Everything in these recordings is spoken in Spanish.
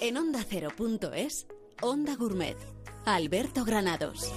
En Onda Cero.es, Onda Gourmet. Alberto Granados.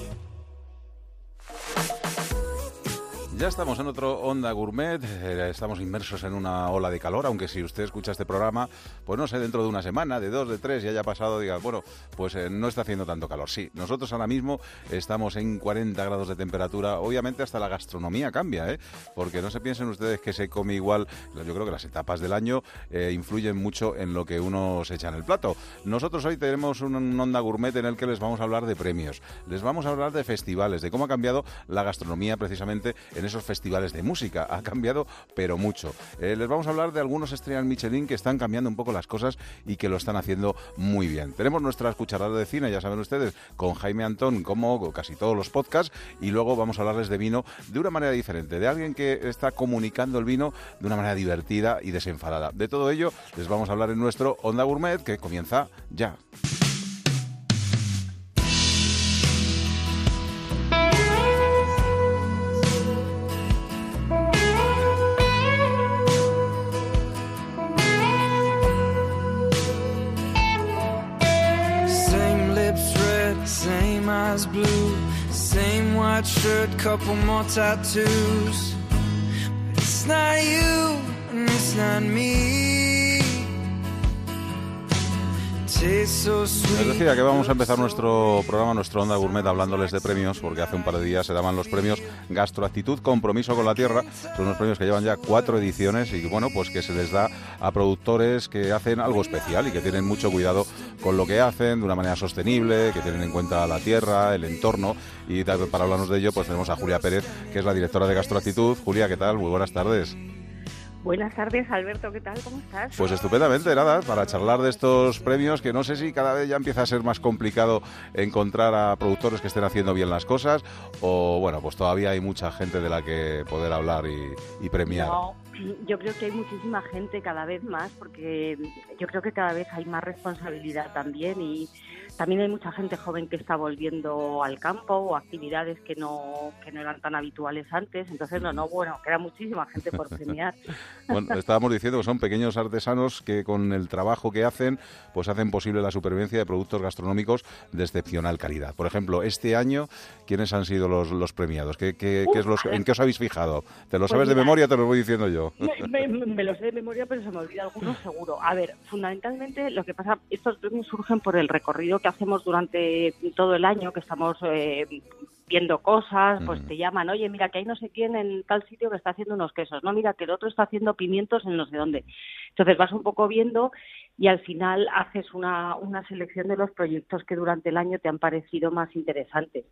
Ya estamos en otro Onda Gourmet, eh, estamos inmersos en una ola de calor, aunque si usted escucha este programa, pues no sé, dentro de una semana, de dos, de tres, y haya pasado, diga, bueno, pues eh, no está haciendo tanto calor. Sí, nosotros ahora mismo estamos en 40 grados de temperatura, obviamente hasta la gastronomía cambia, ¿eh? porque no se piensen ustedes que se come igual, yo creo que las etapas del año eh, influyen mucho en lo que uno se echa en el plato. Nosotros hoy tenemos un Onda Gourmet en el que les vamos a hablar de premios, les vamos a hablar de festivales, de cómo ha cambiado la gastronomía precisamente en esos festivales de música. Ha cambiado, pero mucho. Eh, les vamos a hablar de algunos estrellas Michelin que están cambiando un poco las cosas y que lo están haciendo muy bien. Tenemos nuestra cucharada de cine, ya saben ustedes, con Jaime Antón, como casi todos los podcasts, y luego vamos a hablarles de vino de una manera diferente, de alguien que está comunicando el vino de una manera divertida y desenfadada. De todo ello les vamos a hablar en nuestro Onda Gourmet que comienza ya. White couple more tattoos. But it's not you, and it's not me. Les decía que vamos a empezar nuestro programa, nuestro Onda Gourmet, hablándoles de premios, porque hace un par de días se daban los premios Gastroactitud, Compromiso con la Tierra. Son unos premios que llevan ya cuatro ediciones y, bueno, pues que se les da a productores que hacen algo especial y que tienen mucho cuidado con lo que hacen, de una manera sostenible, que tienen en cuenta la tierra, el entorno. Y para hablarnos de ello, pues tenemos a Julia Pérez, que es la directora de Gastroactitud. Julia, ¿qué tal? Muy buenas tardes. Buenas tardes, Alberto, ¿qué tal? ¿Cómo estás? Pues estupendamente, nada, para charlar de estos premios que no sé si cada vez ya empieza a ser más complicado encontrar a productores que estén haciendo bien las cosas o bueno, pues todavía hay mucha gente de la que poder hablar y, y premiar. No, yo creo que hay muchísima gente cada vez más porque yo creo que cada vez hay más responsabilidad también y también hay mucha gente joven que está volviendo al campo o actividades que no que no eran tan habituales antes. Entonces, no, no, bueno, queda muchísima gente por premiar. Bueno, estábamos diciendo que son pequeños artesanos que con el trabajo que hacen, pues hacen posible la supervivencia de productos gastronómicos de excepcional calidad. Por ejemplo, este año, ¿quiénes han sido los, los premiados? ¿Qué, qué- qué es los, ¿En qué os habéis fijado? ¿Te lo Pues sabes de memoria? Te lo voy diciendo yo. Me, me- me lo sé de memoria, pero se me olvida alguno seguro. A ver, fundamentalmente lo que pasa, estos premios surgen por el recorrido que hacemos durante todo el año, que estamos eh, viendo cosas, pues te llaman, oye, mira que hay no sé quién en tal sitio que está haciendo unos quesos, no, mira que el otro está haciendo pimientos en no sé dónde. Entonces vas un poco viendo y al final haces una, una selección de los proyectos que durante el año te han parecido más interesantes.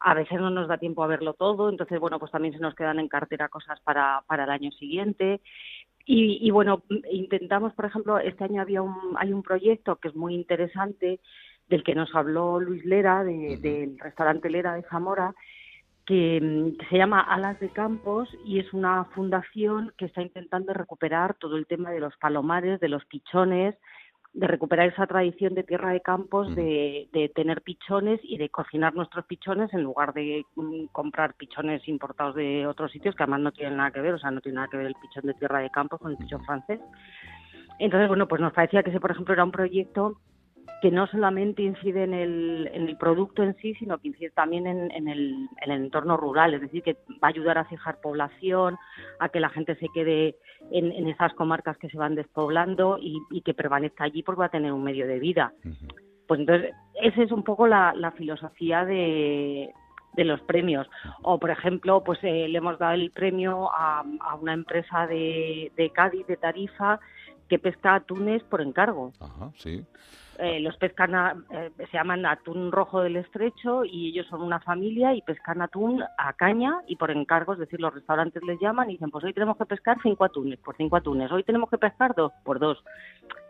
A veces no nos da tiempo a verlo todo, entonces, bueno, pues también se nos quedan en cartera cosas para, para el año siguiente. Y, y, bueno, intentamos, por ejemplo, este año había un, hay un proyecto que es muy interesante, del que nos habló Luis Lera, de- del restaurante Lera de Zamora, que, que se llama Alas de Campos y es una fundación que está intentando recuperar todo el tema de los palomares, de los pichones, de recuperar esa tradición de tierra de campos, de, de tener pichones y de cocinar nuestros pichones en lugar de mm, comprar pichones importados de otros sitios que además no tienen nada que ver, o sea, no tiene nada que ver el pichón de tierra de campos con el pichón francés. Entonces, bueno, pues nos parecía que ese, por ejemplo, era un proyecto que no solamente incide en el, en el producto en sí, sino que incide también en, en el, en el entorno rural, es decir, que va a ayudar a fijar población, a que la gente se quede en, esas comarcas que se van despoblando y, y que permanezca allí porque va a tener un medio de vida. Pues entonces, esa es un poco la, la filosofía de, de los premios. O, por ejemplo, pues eh, le hemos dado el premio a, a una empresa de, de Cádiz, de Tarifa, que pesca atunes por encargo. Ajá, sí. Eh, los pescan, a- eh, se llaman atún rojo del estrecho y ellos son una familia y pescan atún a caña y por encargo, es decir, los restaurantes les llaman y dicen, pues hoy tenemos que pescar cinco atunes, por cinco atunes, hoy tenemos que pescar dos, por dos.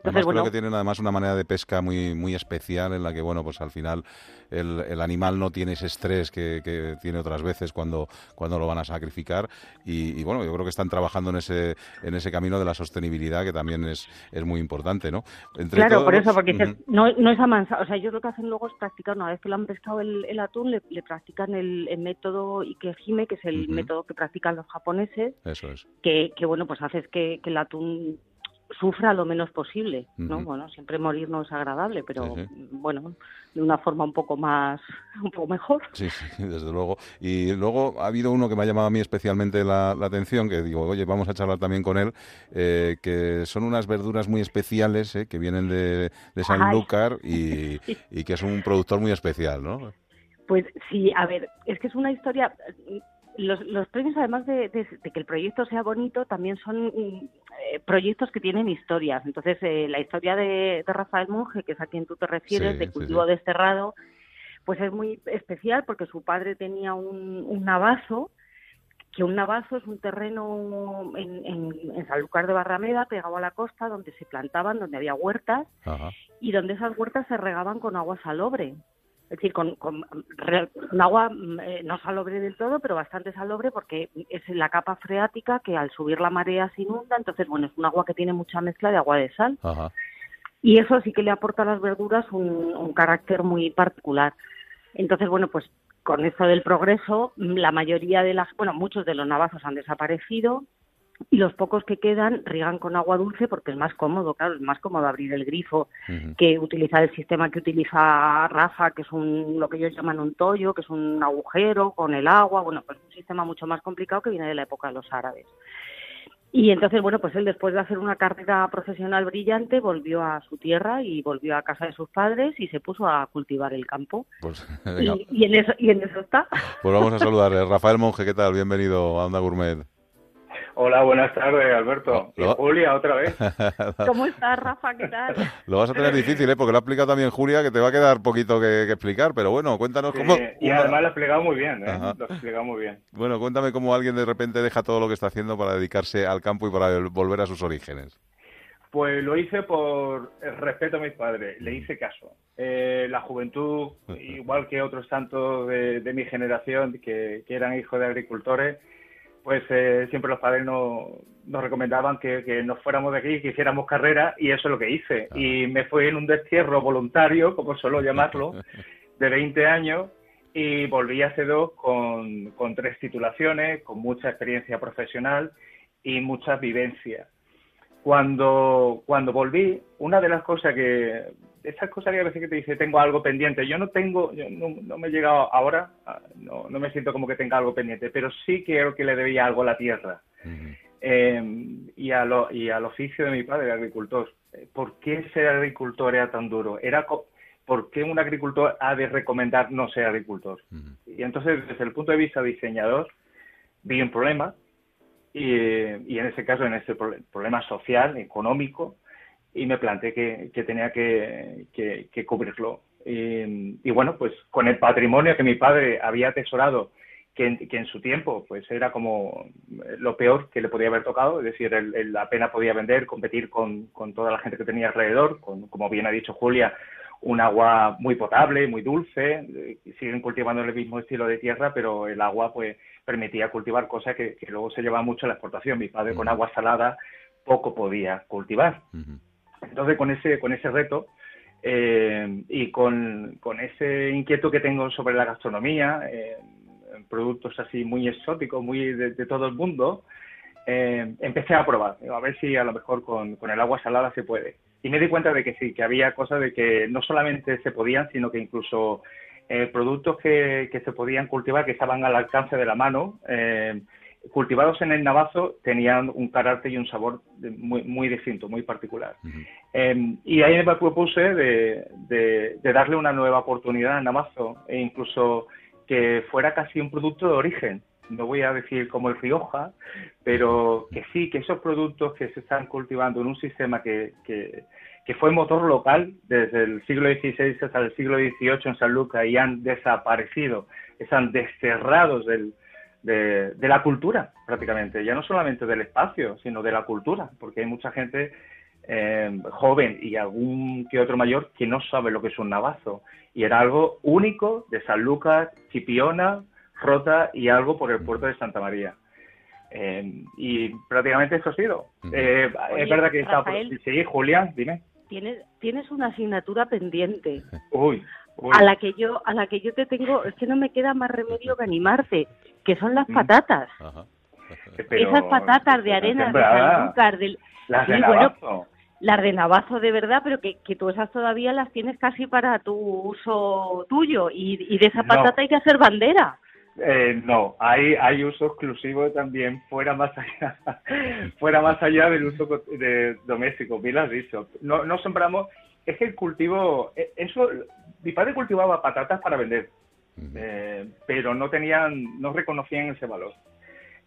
Además, bueno, creo que tienen además una manera de pesca muy muy especial en la que, bueno, pues al final el, el animal no tiene ese estrés que, que tiene otras veces cuando, cuando lo van a sacrificar y, y, bueno, yo creo que están trabajando en ese en ese camino de la sostenibilidad que también es, es muy importante, ¿no? Entre claro, todos por eso, porque dices, Ujú. No, no es amansado. O sea, ellos lo que hacen luego es practicar, una vez que lo han pescado el, el atún, le, le practican el, el método Ikehime, que es el método que practican los japoneses, Eso es. que, que bueno, pues haces que, que el atún sufra lo menos posible, ¿no? Bueno, siempre morir no es agradable, pero bueno, de una forma un poco más, un poco mejor. Sí, sí, desde luego. Y luego ha habido uno que me ha llamado a mí especialmente la, la atención, que digo, oye, vamos a charlar también con él, eh, que son unas verduras muy especiales, eh, que vienen de, de Sanlúcar y, y que es un productor muy especial, ¿no? Pues sí, a ver, es que es una historia. Los, los premios, además de, de- de que el proyecto sea bonito, también son eh, proyectos que tienen historias. Entonces, eh, la historia de, de Rafael Monge, que es a quien tú te refieres, Sí, de sí, cultivo sí. desterrado, pues es muy especial porque su padre tenía un, un navazo, que un navazo es un terreno en, en, en Sanlúcar de Barrameda, pegado a la costa, donde se plantaban, donde había huertas, Ajá. y donde esas huertas se regaban con agua salobre. Es decir, con, con, agua mm, eh, no salobre del todo, pero bastante salobre porque es la capa freática que al subir la marea se inunda. Entonces, bueno, es un agua que tiene mucha mezcla de agua de sal. Ajá. Y eso sí que le aporta a las verduras un, un carácter muy particular. Entonces, bueno, pues con esto del progreso, mm, la mayoría de las, bueno, muchos de los navazos han desaparecido y los pocos que quedan riegan con agua dulce porque es más cómodo, claro, es más cómodo abrir el grifo que utilizar el sistema que utiliza Rafa, que es un, lo que ellos llaman un tollo, que es un agujero con el agua, bueno, pues un sistema mucho más complicado que viene de la época de los árabes. Y entonces, bueno, pues él después de hacer una carrera profesional brillante volvió a su tierra y volvió a casa de sus padres y se puso a cultivar el campo. Pues, Y, y en eso y en eso está. pues vamos a saludarle. Rafael Monge, ¿qué tal? Bienvenido a Onda Gourmet. Hola, buenas tardes, Alberto. Lo- Y Julia, otra vez. ¿Cómo estás, Rafa? ¿Qué tal? Lo vas a tener difícil, ¿eh? Porque lo ha explicado también Julia, que te va a quedar poquito que, que explicar, pero bueno, cuéntanos cómo... Y una- además lo ha explicado muy bien, ¿eh? Ajá. Lo ha explicado muy bien. Bueno, cuéntame cómo alguien de repente deja todo lo que está haciendo para dedicarse al campo y para volver a sus orígenes. Pues lo hice por el respeto a mis padres, le hice caso. Eh, la juventud, igual que otros tantos de, de mi generación que, que eran hijos de agricultores, pues eh, siempre los padres nos, nos recomendaban que, que nos fuéramos de aquí, que hiciéramos carrera y eso es lo que hice. Y me fui en un destierro voluntario, como suelo llamarlo, de 20 años y volví hace dos con, con tres titulaciones, con mucha experiencia profesional y mucha vivencia. Cuando, cuando volví, una de las cosas que, esas cosas que a veces que te dice, tengo algo pendiente, yo no tengo, yo no, no me he llegado ahora, ah, no, no me siento como que tenga algo pendiente, pero sí creo que le debía algo a la tierra eh, y, a lo- y al oficio de mi padre, de agricultor. Eh, ¿Por qué ser agricultor era tan duro? Era co- ¿Por qué un agricultor ha de recomendar no ser agricultor? Y entonces, desde el punto de vista diseñador, vi un problema y, y en ese caso, en ese pro- problema social, económico, y me planteé que, que tenía que, que- cubrirlo. Y, y bueno, pues con el patrimonio que mi padre había atesorado, que en, que en su tiempo pues era como lo peor que le podía haber tocado, es decir, él, él apenas podía vender, competir con, con toda la gente que tenía alrededor, con, como bien ha dicho Julia, un agua muy potable, muy dulce, eh, siguen cultivando el mismo estilo de tierra, pero el agua pues permitía cultivar cosas que, que luego se llevaba mucho a la exportación. Mi padre con agua salada poco podía cultivar. Entonces, con ese, con ese reto eh, y con, con ese inquieto que tengo sobre la gastronomía, eh, productos así muy exóticos, muy de, de todo el mundo, eh, empecé a probar, a ver si a lo mejor con, con el agua salada se puede. Y me di cuenta de que sí, que había cosas de que no solamente se podían, sino que incluso eh, productos que, que se podían cultivar, que estaban al alcance de la mano, eh, cultivados en el navazo, tenían un carácter y un sabor de- muy, muy distinto, muy particular. Eh, y ahí me propuse de, de- de darle una nueva oportunidad al navazo e incluso que fuera casi un producto de origen. No voy a decir como el Rioja, pero que sí, que esos productos que se están cultivando en un sistema que, que, que fue motor local desde el siglo XVI hasta el siglo XVIII en San Lucas y han desaparecido, están desterrados del, de, la cultura prácticamente, ya no solamente del espacio, sino de la cultura, porque hay mucha gente eh, joven y algún que otro mayor que no sabe lo que es un navazo. Y era algo único de San Lucas, Chipiona, Rota y algo por el puerto de Santa María. Eh, y prácticamente eso ha sido. Ujú. Eh, Oye, es verdad que está... Rafael. Sí, Julián, dime. Tienes, tienes una asignatura pendiente. Uy, uy. a la que yo a la que yo te tengo es que no me queda más remedio que animarte que son las Mm. patatas Ajá. Esas patatas de arena, de azúcar, del... Las de Navazo. las de Navazo de verdad, pero que, que tú esas todavía las tienes casi para tu uso tuyo y, y de esa patata hay que hacer bandera. Eh, no, hay, hay uso exclusivo también fuera más allá, fuera más allá del uso de, doméstico, bien lo has dicho. No, no sembramos, es que el cultivo, eh, eso, mi padre cultivaba patatas para vender, eh, pero no tenían, no reconocían ese valor.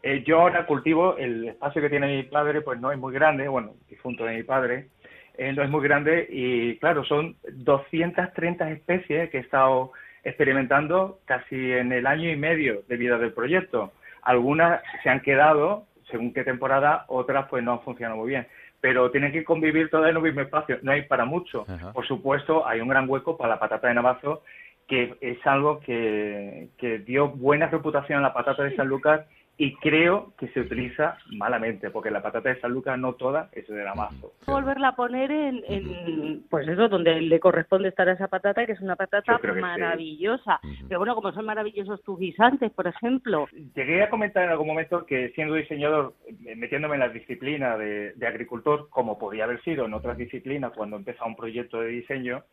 Eh, yo ahora cultivo, el espacio que tiene mi padre pues no es muy grande, bueno, difunto de mi padre, eh, no es muy grande y claro, son 230 especies que he estado experimentando casi en el año y medio de vida del proyecto. Algunas se han quedado, según qué temporada, otras pues no han funcionado muy bien. Pero tienen que convivir todas en un mismo espacio, no hay para mucho. Por supuesto, hay un gran hueco para la patata de Navazo, que es algo que, que dio buena reputación a la patata de San Lucas y creo que se utiliza malamente, porque la patata de San Lucas no toda es de Navazo. Volverla a poner en, pues eso, donde le corresponde estar a esa patata, que es una patata maravillosa. Pero bueno, como son maravillosos tus guisantes, por ejemplo. Llegué a comentar en algún momento que siendo diseñador, metiéndome en la disciplina de, de agricultor, como podía haber sido en otras disciplinas cuando empieza un proyecto de diseño,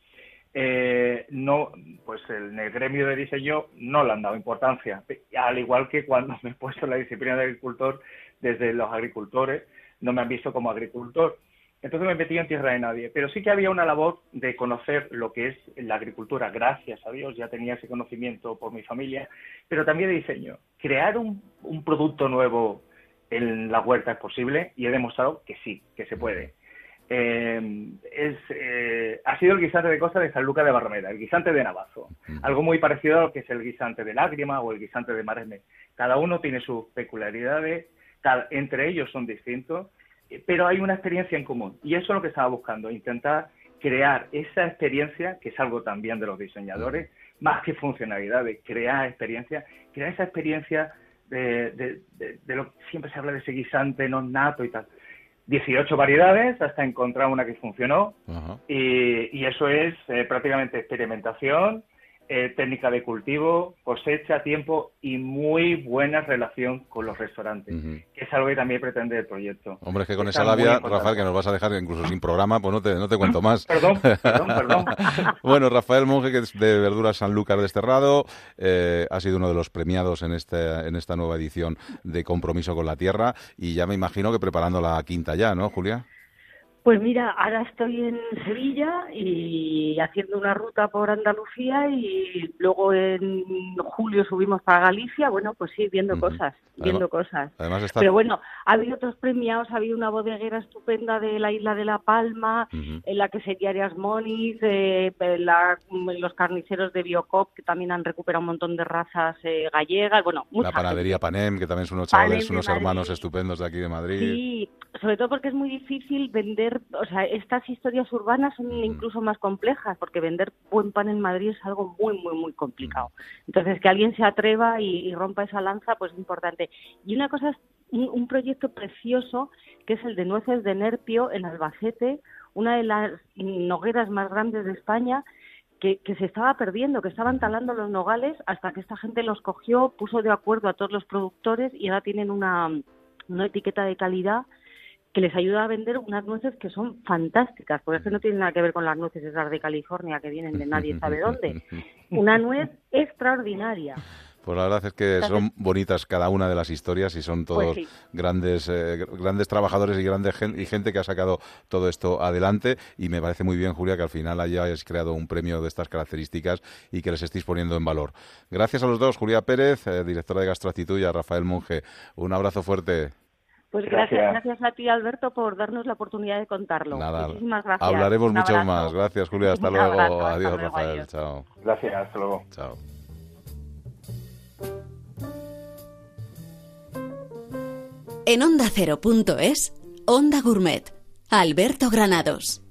eh, no, pues en el gremio de diseño no le han dado importancia, al igual que cuando me he puesto la disciplina de agricultor, desde los agricultores no me han visto como agricultor. Entonces me metí en tierra de nadie, pero sí que había una labor de conocer lo que es la agricultura, gracias a Dios, ya tenía ese conocimiento por mi familia, pero también de diseño. Crear un producto nuevo en la huerta es posible y he demostrado que sí, que se puede eh, es, eh, ha sido el guisante de costa de San Luca de Barrameda, el guisante de Navazo. Algo muy parecido a lo que es el guisante de Lágrima o el guisante de Maresme. Cada uno tiene sus peculiaridades, entre ellos son distintos, eh, pero hay una experiencia en común. Y eso es lo que estaba buscando, intentar crear esa experiencia, que es algo también de los diseñadores, más que funcionalidades, crear experiencia, crear esa experiencia de, de, de, lo que siempre se habla de ese guisante no nato y tal 18 variedades hasta encontrar una que funcionó. Y, y, eso es eh, prácticamente experimentación, eh, técnica de cultivo, cosecha, tiempo y muy buena relación con los restaurantes, que es algo que también pretende el proyecto. Hombre, es que con esa labia, Rafael, que nos vas a dejar incluso sin programa, pues no te, no te cuento más. perdón, perdón, perdón. bueno, Rafael Monge, que es de Verduras Sanlúcar Desterrado, eh, ha sido uno de los premiados en, este, en esta nueva edición de Compromiso con la Tierra y ya me imagino que preparando la quinta ya, ¿no, Julia? Pues mira, ahora estoy en Sevilla y haciendo una ruta por Andalucía y luego en julio subimos para Galicia. Bueno, pues sí, viendo cosas, viendo cosas. Pero bueno, ha habido otros premiados, ha habido una bodeguera estupenda de la isla de La Palma, en la que sería Arias Moniz, eh, los carniceros de Biocop, que también han recuperado un montón de razas eh, gallegas. Bueno, La panadería Panem, que también son unos chavales, unos hermanos estupendos de aquí de Madrid. Sí, sobre todo porque es muy difícil vender o sea, estas historias urbanas son incluso más complejas porque vender buen pan en Madrid es algo muy, muy, muy complicado. Entonces, que alguien se atreva y, rompa esa lanza, pues es importante. Y una cosa es un, proyecto precioso que es el de nueces de Nerpio en Albacete, una de las nogueras más grandes de España. Que, que, se estaba perdiendo, que estaban talando los nogales hasta que esta gente los cogió, puso de acuerdo a todos los productores y ahora tienen una, una etiqueta de calidad que les ayuda a vender unas nueces que son fantásticas, porque es que no tienen nada que ver con las nueces esas de California que vienen de nadie sabe dónde. Una nuez extraordinaria. Pues la verdad es que son bonitas cada una de las historias y son todos pues grandes eh, grandes trabajadores y grande y gente que ha sacado todo esto adelante y me parece muy bien Julia que al final hayáis creado un premio de estas características y que les estéis poniendo en valor. Gracias a los dos, Julia Pérez, eh, directora de Gastroactitud y a Rafael Monge. Un abrazo fuerte. Pues gracias, gracias, a ti, Alberto, por darnos la oportunidad de contarlo. Muchísimas gracias. Hablaremos mucho más. Gracias, Julia. Hasta luego. adiós, Rafael. Chao. Gracias, hasta luego. Chao. En Onda Cero.es, Onda Gourmet, Alberto Granados.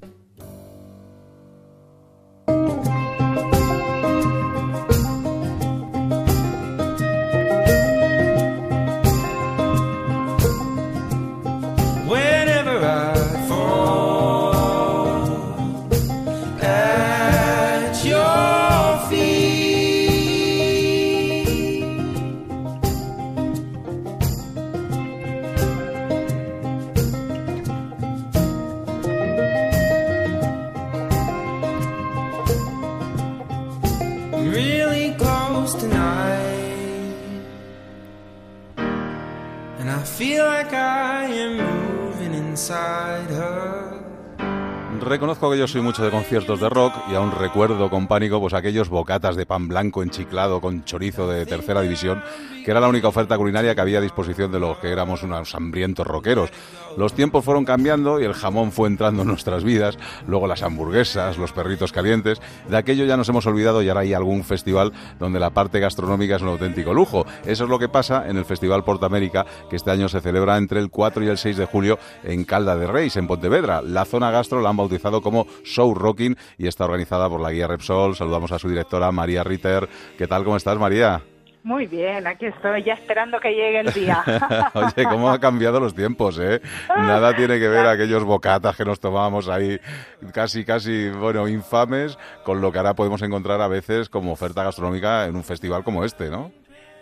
Like Reconozco que yo soy mucho de conciertos de rock y aún recuerdo con pánico pues aquellos bocatas de pan blanco enchiclado con chorizo de tercera división, que era la única oferta culinaria que había a disposición de los que éramos unos hambrientos rockeros. Los tiempos fueron cambiando y el jamón fue entrando en nuestras vidas, luego las hamburguesas, los perritos calientes, de aquello ya nos hemos olvidado y ahora hay algún festival donde la parte gastronómica es un auténtico lujo. Eso es lo que pasa en el Festival Portamérica, que este año se celebra entre el 4 y el 6 de julio en Calda de Reis, en Pontevedra. La zona gastro la han bautizado como Show Rocking y está organizada por la guía Repsol. Saludamos a su directora María Ritter. ¿Qué tal? ¿Cómo estás, María? Muy bien, aquí estoy ya esperando que llegue el día. Oye, cómo han cambiado los tiempos, ¿eh? Nada tiene que ver aquellos bocatas que nos tomábamos ahí casi, casi, bueno, infames, con lo que ahora podemos encontrar a veces como oferta gastronómica en un festival como este, ¿no?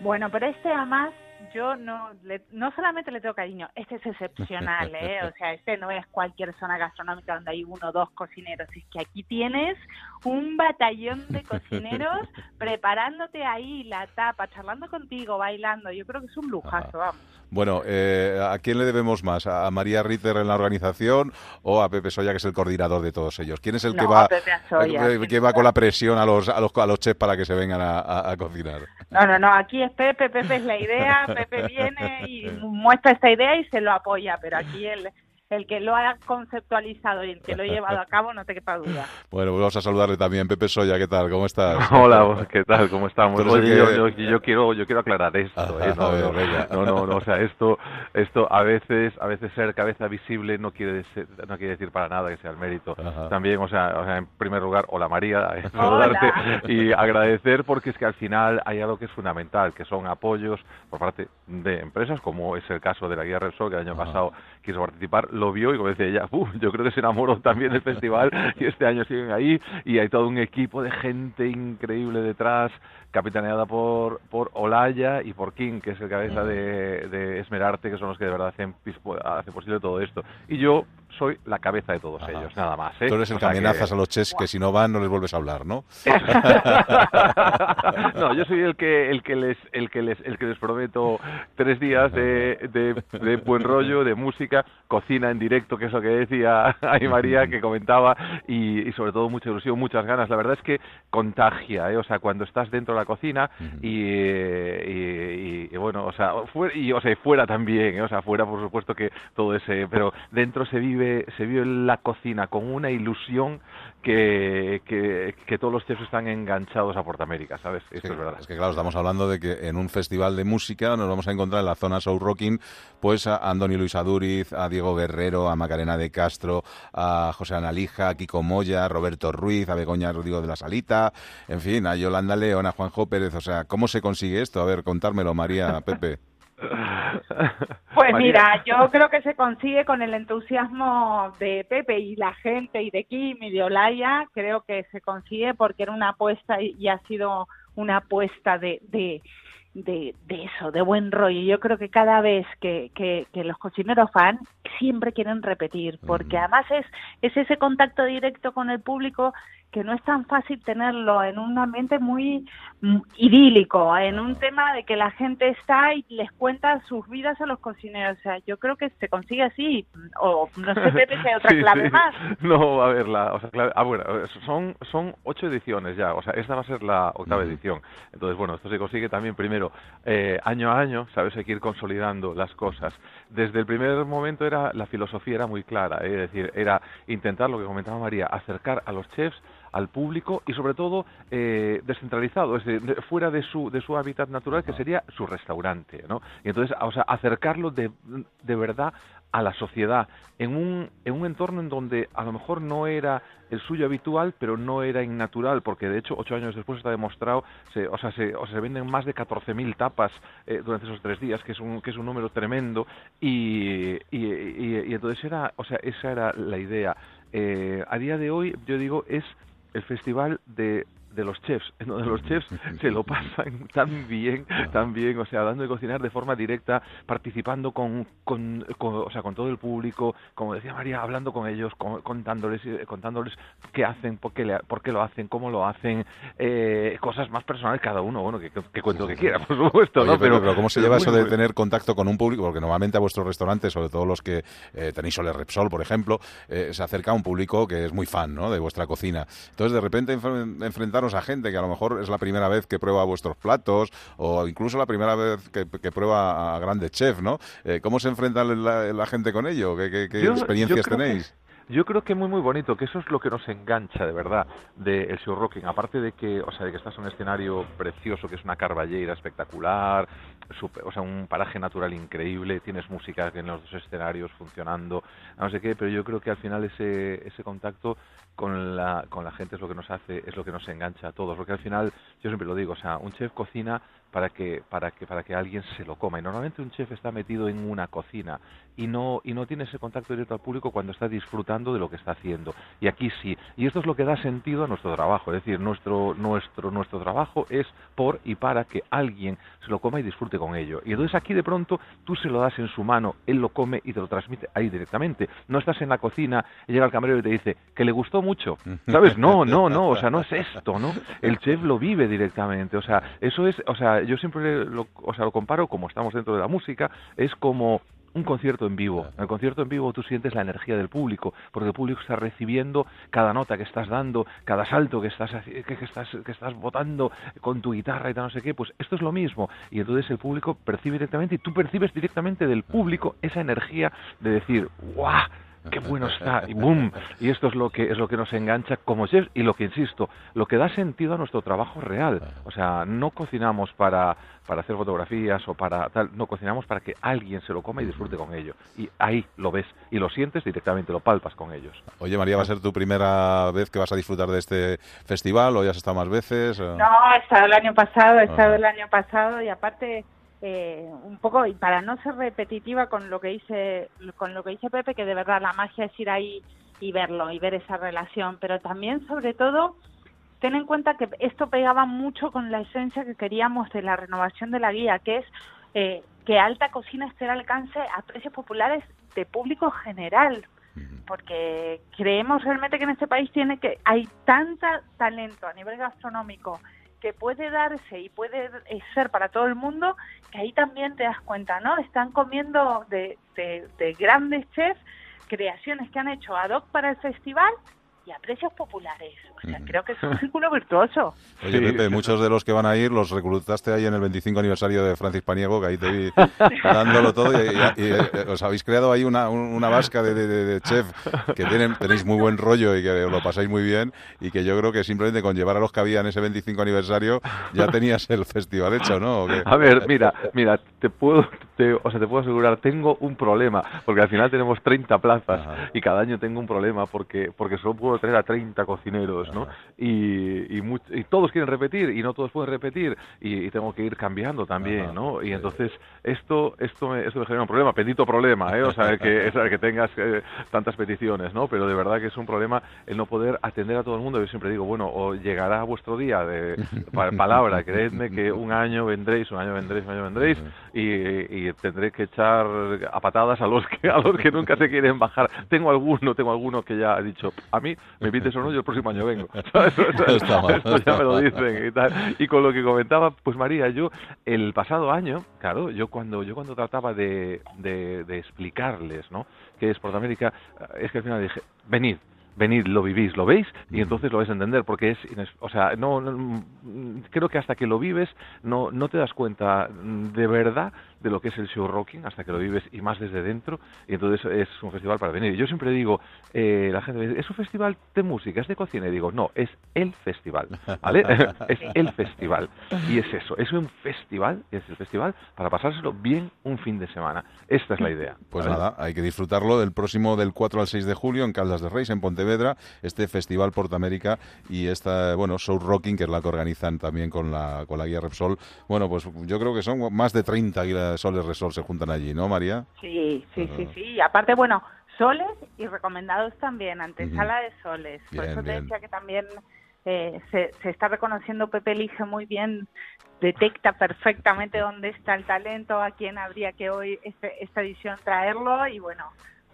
Bueno, pero este además yo no le, no solamente le tengo cariño, este es excepcional, ¿eh? O sea, este no es cualquier zona gastronómica donde hay uno o dos cocineros, es que aquí tienes un batallón de cocineros preparándote ahí la tapa, charlando contigo, bailando. Yo creo que es un lujazo, vamos. Bueno, eh, ¿a quién le debemos más? ¿A María Ritter en la organización o a Pepe Soya, que es el coordinador de todos ellos? ¿Quién es el que va, Soya, eh, que va con la presión a los, a los, a los chefs para que se vengan a, a- a cocinar? No, no, no, aquí es Pepe, Pepe es la idea, Pepe viene y muestra esta idea y se lo apoya, pero aquí el, el que lo ha conceptualizado y el que lo ha llevado a cabo, no te quepa duda. Bueno, pues vamos a saludarle también. Pepe Soya, ¿qué tal? ¿Cómo estás? Hola, ¿qué tal? ¿Cómo estamos? Oye, que- yo, yo- yo quiero, yo quiero aclarar esto, Ajá, ¿eh? No, a ver, no, no, no, no, o sea, esto, esto a veces, a veces ser cabeza visible no quiere decir, no quiere decir para nada que sea el mérito. Ajá. También, o sea, o sea, en primer lugar, hola María, eh, Hola. saludarte y agradecer porque es que al final hay algo que es fundamental, que son apoyos por parte de empresas, como es el caso de la Guía Repsol, que el año Ajá. pasado quiso participar, lo vio y como decía ella, "Uf, yo creo que se enamoró también del festival y este año siguen ahí y hay todo un equipo de gente increíble detrás, capitaneada por, por Olaya y por King, que es el cabeza de, de Esmerarte, que son los que de verdad hacen, pis- hacen posible todo esto. Y yo soy la cabeza de todos Ajá. ellos, nada más. ¿eh? Tú eres el O que amenazas a los chefs que si no van no les vuelves a hablar, ¿no? no, yo soy el que el que les el que les el que les prometo tres días de, de, de buen rollo, de música, cocina en directo, que es lo que decía ahí María que comentaba y, y sobre todo mucha ilusión, muchas ganas. La verdad es que contagia, ¿eh? o sea, cuando estás dentro de la cocina y, y, y, bueno, o sea, fuera, y o sea, fuera también, ¿eh? o sea, fuera por supuesto que todo ese, pero dentro se vive se vive la cocina con una ilusión que, que, que todos los chefs están enganchados a Portamérica, ¿sabes? Es Esto es verdad. es que, claro, estamos hablando de que en un festival de música nos vamos a encontrar en la zona Soul Rocking pues a Andoni Luis Aduriz, a Diego Guerrero, a Macarena de Castro, a José Analija, a Kiko Moya, a Roberto Ruiz, a Begoña Rodrigo de la Salita, en fin, a Yolanda León, a Juanjo Pérez. O sea, ¿cómo se consigue esto? A ver, contármelo, María, Pepe. Pues mira, yo creo que se consigue con el entusiasmo de Pepe y la gente y de Kim y de Olaya, creo que se consigue porque era una apuesta y, ha sido una apuesta de, de, de, de eso, de buen rollo. Yo creo que cada vez que, que, que los cocineros van, siempre quieren repetir, porque además es, es ese contacto directo con el público que no es tan fácil tenerlo en un ambiente muy mm, idílico, en un tema de que la gente está y les cuenta sus vidas a los cocineros. O sea, yo creo que se consigue así, o no sé, Pepe, si hay otra Sí, clave sí. más. No, a ver, la, o sea, clave- ah, bueno, son, son ocho ediciones ya, o sea, esta va a ser la octava edición. Entonces, bueno, esto se consigue también primero, eh, año a año, ¿sabes? Hay que ir consolidando las cosas. Desde el primer momento era, la filosofía era muy clara, ¿eh? es decir, era intentar, lo que comentaba María, acercar a los chefs al público y sobre todo eh, descentralizado, es decir, de- fuera de su, de su hábitat natural que sería su restaurante, ¿no? Y entonces, o sea, acercarlo de, de verdad a la sociedad en un, en un entorno en donde a lo mejor no era el suyo habitual, pero no era innatural, porque de hecho ocho años después está demostrado, se, o, sea, se, o sea, se venden más de 14.000 tapas eh, durante esos tres días, que es un, que es un número tremendo, y, y, y- y entonces era, o sea, esa era la idea. Eh, a día de hoy, yo digo, es el festival de de los chefs, en donde los chefs se lo pasan tan bien, tan bien, o sea, dando de cocinar de forma directa, participando con, con, o sea, con todo el público, como decía María, hablando con ellos, contándoles, eh, contándoles qué hacen, por qué, le, por qué lo hacen, cómo lo hacen, eh, cosas más personales cada uno, bueno, que, que, cuente lo que quiera, por supuesto, ¿no? Pero, pero, ¿cómo se lleva eso de tener contacto con un público? Porque normalmente a vuestros restaurantes, sobre todo los que eh, tenéis Sole Repsol, por ejemplo, se acerca a un público que es muy fan, ¿no? De vuestra cocina. Entonces, de repente a gente que a lo mejor es la primera vez que prueba vuestros platos o incluso la primera vez que, prueba a grandes chefs, ¿no? Eh, ¿Cómo se enfrenta la, gente con ello? ¿Qué, experiencias tenéis? Yo creo que muy muy bonito, que eso es lo que nos engancha de verdad del show rocking, aparte de que, o sea, de que estás en un escenario precioso, que es una carballeira espectacular, o sea, un paraje natural increíble, tienes música en los dos escenarios funcionando, no sé qué, pero yo creo que al final ese ese contacto con la con la gente es lo que nos hace, es lo que nos engancha a todos, porque al final yo siempre lo digo, o sea, un chef cocina para que para que para que alguien se lo coma. Y normalmente un chef está metido en una cocina y no y no tiene ese contacto directo al público cuando está disfrutando de lo que está haciendo. Y aquí sí. Y esto es lo que da sentido a nuestro trabajo. Es decir nuestro nuestro nuestro trabajo es por y para que alguien se lo coma y disfrute con ello. Y entonces aquí de pronto tú se lo das en su mano él lo come y te lo transmite ahí directamente. No estás en la cocina llega el camarero y te dice que le gustó mucho sabes no no no o sea no es esto no el chef lo vive directamente. O sea eso es o sea yo siempre lo, o sea, lo comparo, como estamos dentro de la música, es como un concierto en vivo. En el concierto en vivo tú sientes la energía del público, porque el público está recibiendo cada nota que estás dando, cada salto que estás que, estás que estás botando con tu guitarra y tal no sé qué, pues esto es lo mismo y entonces el público percibe directamente y tú percibes directamente del público esa energía de decir, ¡guau! qué bueno está y boom. Y esto es lo que es lo que nos engancha como chefs y lo que insisto lo que da sentido a nuestro trabajo real. O sea no cocinamos para para hacer fotografías o para tal no cocinamos para que alguien se lo coma y disfrute con ello. Y ahí lo ves y lo sientes directamente lo palpas con ellos. Oye María va a ser tu primera vez que vas a disfrutar de este festival o ya has estado más veces no he estado el año pasado he estado el año pasado y aparte eh, un poco y para no ser repetitiva con lo que dice con lo que dice Pepe que de verdad la magia es ir ahí y verlo y ver esa relación. Pero también sobre todo ten en cuenta que esto pegaba mucho con la esencia que queríamos de la renovación de la guía que es eh, que alta cocina esté al alcance a precios populares de público general. Porque creemos realmente que en este país tiene que hay tanta talento a nivel gastronómico que puede darse y puede ser para todo el mundo, que ahí también te das cuenta, ¿no? Están comiendo de, de, de grandes chefs creaciones que han hecho ad hoc para el festival y a precios populares. O sea, creo que es un círculo virtuoso. Oye, Pepe, muchos de los que van a ir los reclutaste ahí en el 25 aniversario de Francis Paniego, que ahí te vi dándolo todo y, eh, os habéis creado ahí una, una vasca de, de, chef que tienen, tenéis muy buen rollo y que lo pasáis muy bien y que yo creo que simplemente con llevar a los que había en ese 25 aniversario ya tenías el festival hecho, ¿no? A ver, mira, mira, te puedo, te, o sea, te puedo asegurar, tengo un problema, porque al final tenemos 30 plazas y cada año tengo un problema porque, porque solo puedo tener a 30 cocineros, ¿no? Y, y, todos quieren repetir y no todos pueden repetir y, tengo que ir cambiando también, ¿no? Y entonces esto esto me, esto me genera un problema, bendito problema, ¿eh? O sea, que, es, que tengas eh, tantas peticiones, ¿no? Pero de verdad que es un problema el no poder atender a todo el mundo. Yo siempre digo, bueno, o llegará vuestro día de palabra, creedme que un año vendréis, un año vendréis, un año vendréis y, tendré que echar a patadas a los que a los que nunca se quieren bajar. Tengo alguno, tengo alguno que ya ha dicho, a mí me invites o no, yo el próximo año vengo. Esto ya me lo dicen y tal. Y con lo que comentaba, pues María, yo el pasado año, claro, yo cuando yo cuando trataba de, de, de explicarles, ¿no? Que es América, es que al final dije, venid, venid, lo vivís, lo veis y entonces lo vais a entender porque es, o sea, no, creo que hasta que lo vives no, no te das cuenta de verdad de lo que es el show rocking hasta que lo vives y más desde dentro y entonces es un festival para venir. Yo siempre digo, eh, la gente me dice, ¿es un festival de música, es de cocina? Y digo, no, es el festival, ¿vale? es el festival y es eso, es un festival, es el festival para pasárselo bien un fin de semana. Esta es la idea. Pues nada, hay que disfrutarlo del próximo del 4 al 6 de julio en Caldas de Reis, en Pontevedra, este festival Portamérica y esta, bueno, Show Rocking, que es la que organizan también con la, con la guía Repsol. Bueno, pues yo creo que son más de 30 soles resol se juntan allí, ¿no, María? Sí, sí, sí, sí. Y aparte, bueno, soles y recomendados también, antesala de soles. Por eso te decía que también eh, se, se está reconociendo Pepe elige muy bien detecta perfectamente dónde está el talento, a quién habría que hoy este, esta edición traerlo y bueno,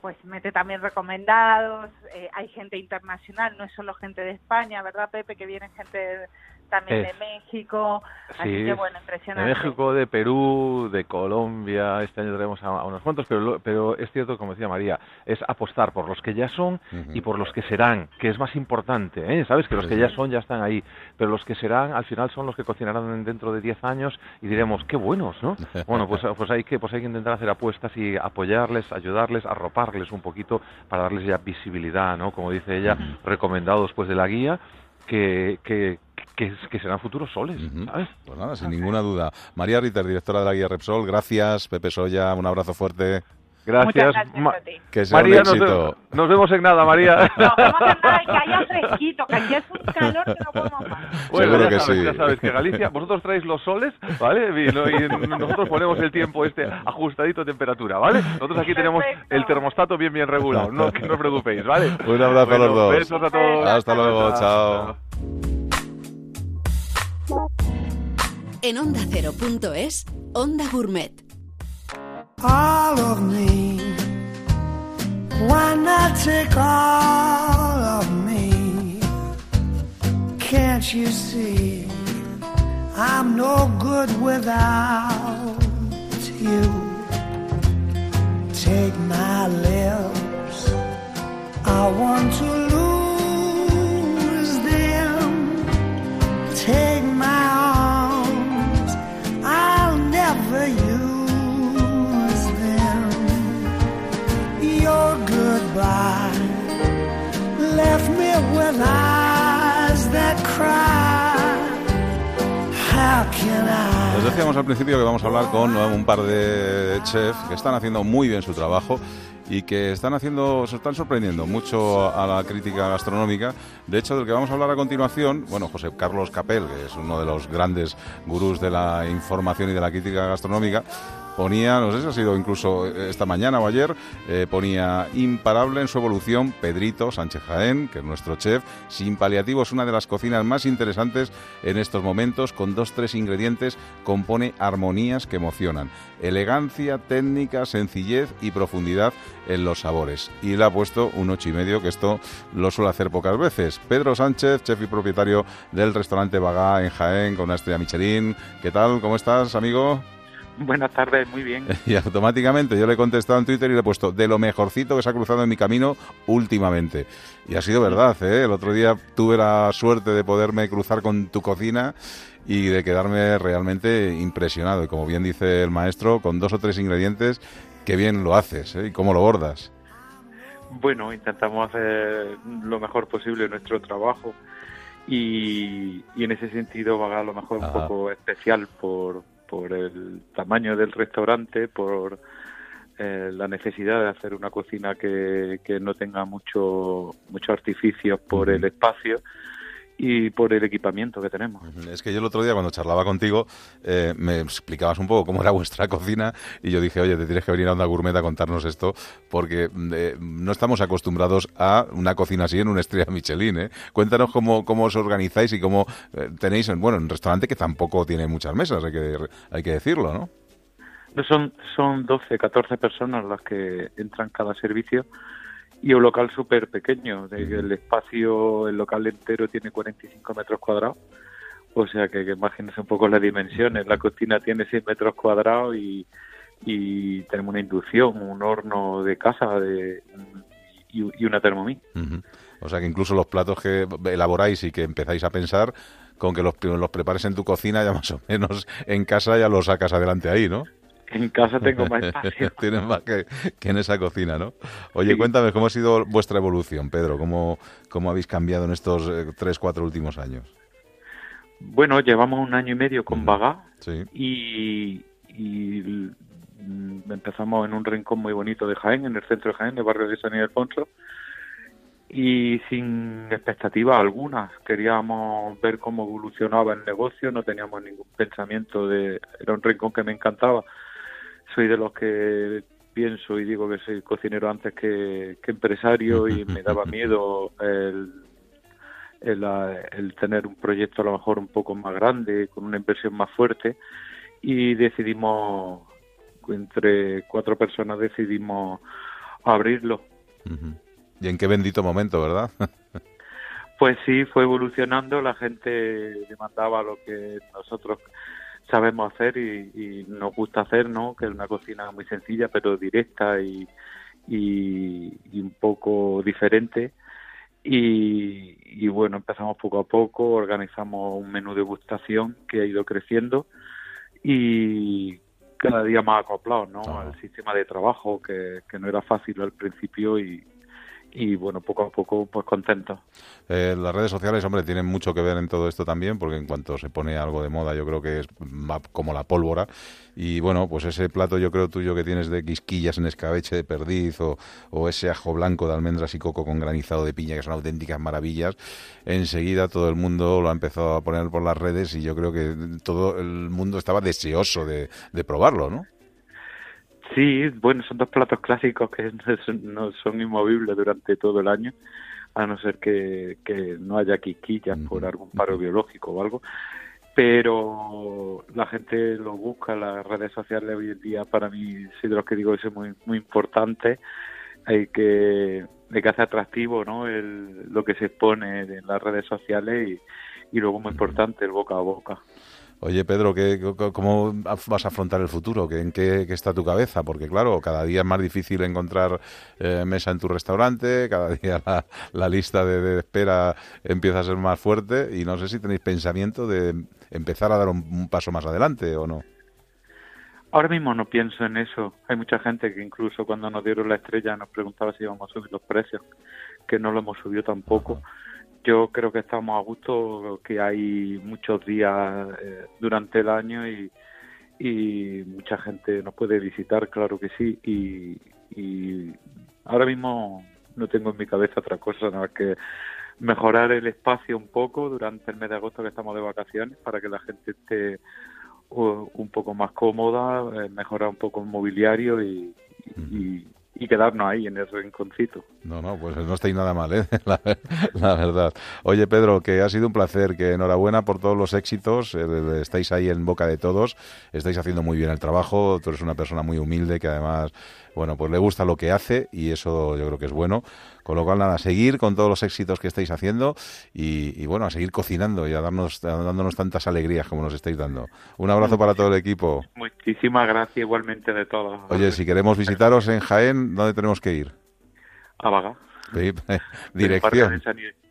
pues mete también recomendados, eh, hay gente internacional, no es solo gente de España, ¿verdad Pepe? Que viene gente de, también de México. Así que bueno, impresionante. De México, de Perú, de Colombia. Este año tenemos a, unos cuantos, pero, pero es cierto, como decía María, es apostar por los que ya son y por los que serán, que es más importante. ¿eh? ¿Sabes? Que los que ya son ya están ahí, pero los que serán al final son los que cocinarán dentro de 10 años y diremos, qué buenos, ¿no? bueno, pues, pues, hay que, pues hay que intentar hacer apuestas y apoyarles, ayudarles, arroparles un poquito para darles ya visibilidad, ¿no? Como dice ella, recomendados pues de la guía. Que, que, que, serán futuros soles, ¿sabes? Pues nada, sin ninguna duda. María Ritter, directora de la guía Repsol, gracias. Pepe Soya, un abrazo fuerte. Gracias. que sea María, un éxito. Nos, vemos en nada, María. Nos vemos en nada y que haya fresquito, que aquí es un calor que no podemos más. Bueno, Seguro ya que sabes, sí. Ya sabes que Galicia, vosotros traéis los soles, ¿vale? Y, lo- y nosotros ponemos el tiempo este ajustadito a temperatura, ¿vale? Nosotros aquí tenemos Perfecto. el termostato bien, bien regulado, no, que no os preocupéis, ¿vale? Un abrazo a los Bueno, dos. Besos a todos. Hasta luego, chao. En onda ondacero.es, Onda Gourmet. all of me. Why not take all of me? Can't you see I'm no good without you? Take my lips, I want to with decíamos al principio que vamos a hablar con ¿no? un par de chefs que están haciendo muy bien su trabajo y que están haciendo, se están sorprendiendo mucho a la crítica gastronómica. De hecho, del que vamos a hablar a continuación, bueno, José Carlos Capel, que es uno de los grandes gurús de la información y de la crítica gastronómica, ponía, no sé si ha sido incluso esta mañana o ayer, eh, ponía imparable en su evolución Pedrito Sánchez Jaén, que es nuestro chef, sin paliativos, una de las cocinas más interesantes en estos momentos, con dos, tres ingredientes, compone armonías que emocionan, elegancia, técnica, sencillez y profundidad en los sabores. Y le ha puesto un ocho y medio, que esto lo suele hacer pocas veces. Pedro Sánchez, chef y propietario del restaurante Bagá en Jaén, con una estrella Michelin. ¿Qué tal? ¿Cómo estás, amigo? Buenas tardes, muy bien. Y automáticamente yo le he contestado en Twitter y le he puesto de lo mejorcito que se ha cruzado en mi camino últimamente. Y ha sido verdad, ¿eh? El otro día tuve la suerte de poderme cruzar con tu cocina y de quedarme realmente impresionado. Y como bien dice el maestro, con dos o tres ingredientes, qué bien lo haces, ¿eh? Y cómo lo bordas. Bueno, intentamos hacer lo mejor posible nuestro trabajo y, y en ese sentido va a lo mejor un poco especial por, por el tamaño del restaurante, por eh, la necesidad de hacer una cocina que, que no tenga mucho mucho artificio por el espacio y por el equipamiento que tenemos. Es que yo el otro día cuando charlaba contigo eh, me explicabas un poco cómo era vuestra cocina y yo dije, oye, te tienes que venir a Onda Gourmet a contarnos esto porque eh, no estamos acostumbrados a una cocina así en una estrella Michelin. ¿eh? Cuéntanos cómo, cómo os organizáis y cómo eh, tenéis, en- bueno, un restaurante que tampoco tiene muchas mesas, hay que, hay que decirlo, ¿no? No son, son 12, 14 personas las que entran cada servicio y un local súper pequeño. El espacio, el local entero tiene 45 metros cuadrados. O sea que, que imagínense un poco las dimensiones. La cocina tiene 100 metros cuadrados y, tenemos una inducción, un horno de casa de, y, una Thermomix. Ujú. O sea que incluso los platos que elaboráis y que empezáis a pensar, con que los, los prepares en tu cocina ya más o menos en casa ya los sacas adelante ahí, ¿no? En casa tengo más espacio. Tienes más que, que en esa cocina, ¿no? Oye, Sí. cuéntame, ¿cómo ha sido vuestra evolución, Pedro? ¿Cómo, cómo habéis cambiado en estos eh, tres, cuatro últimos años? Bueno, llevamos un año y medio con Bagá. Sí. y, y, empezamos en un rincón muy bonito de Jaén, en el centro de Jaén, el barrio de San Ildefonso, y sin expectativa alguna. Queríamos ver cómo evolucionaba el negocio, no teníamos ningún pensamiento de... Era un rincón que me encantaba. Soy de los que pienso y digo que soy cocinero antes que, que empresario y me daba miedo el, el, el tener un proyecto a lo mejor un poco más grande, con una inversión más fuerte, y decidimos, entre cuatro personas decidimos abrirlo. Y en qué bendito momento, ¿verdad? pues sí, fue evolucionando, la gente demandaba lo que nosotros sabemos hacer y, nos gusta hacer, ¿no? Que es una cocina muy sencilla, pero directa y, y, un poco diferente. Y, y, bueno, empezamos poco a poco, organizamos un menú de gustación que ha ido creciendo y cada día más acoplado ¿no? al sistema de trabajo, que, que no era fácil al principio y, y bueno, poco a poco pues contento. Eh, las redes sociales, hombre, tienen mucho que ver en todo esto también, porque en cuanto se pone algo de moda, yo creo que es como la pólvora. Y bueno, pues ese plato yo creo tuyo que tienes de quisquillas en escabeche de perdiz o, o ese ajo blanco de almendras y coco con granizado de piña, que son auténticas maravillas, enseguida todo el mundo lo ha empezado a poner por las redes y yo creo que todo el mundo estaba deseoso de, de probarlo, ¿no? Sí, bueno, son dos platos clásicos que no son inmovibles durante todo el año, a no ser que, no haya quiquillas por algún paro biológico o algo. Pero la gente lo busca, las redes sociales hoy en día para mí, sí de los que digo, eso es muy, muy importante. Hay que, hay que hacer atractivo ¿no? El, lo que se expone en las redes sociales y, y luego muy importante el boca a boca. Oye, Pedro, ¿qué, ¿cómo vas a afrontar el futuro? ¿En qué, está tu cabeza? Porque, claro, cada día es más difícil encontrar eh, mesa en tu restaurante, cada día la, lista de, espera empieza a ser más fuerte y no sé si tenéis pensamiento de empezar a dar un, paso más adelante o no. Ahora mismo no pienso en eso. Hay mucha gente que incluso cuando nos dieron la estrella nos preguntaba si íbamos a subir los precios, que no lo hemos subido tampoco yo creo que estamos a gusto, que hay muchos días eh, durante el año y, y mucha gente nos puede visitar, claro que sí, y, ahora mismo no tengo en mi cabeza otra cosa nada que mejorar el espacio un poco durante el mes de agosto que estamos de vacaciones para que la gente esté un poco más cómoda, eh, mejorar un poco el mobiliario y, y quedarnos ahí en el rinconcito. No, no, pues no estáis nada mal, ¿eh? la, verdad. Oye, Pedro, que ha sido un placer, que enhorabuena por todos los éxitos, eh, estáis ahí en boca de todos, estáis haciendo muy bien el trabajo, tú eres una persona muy humilde que además, bueno, pues le gusta lo que hace y eso yo creo que es bueno. Con lo cual, nada, a seguir con todos los éxitos que estáis haciendo y, bueno, a seguir cocinando y a darnos, dándonos tantas alegrías como nos estáis dando. Un abrazo para todo el equipo. Muchísimas gracias igualmente de todos. Oye, si queremos visitaros en Jaén, ¿dónde tenemos que ir? A Vaga. dirección.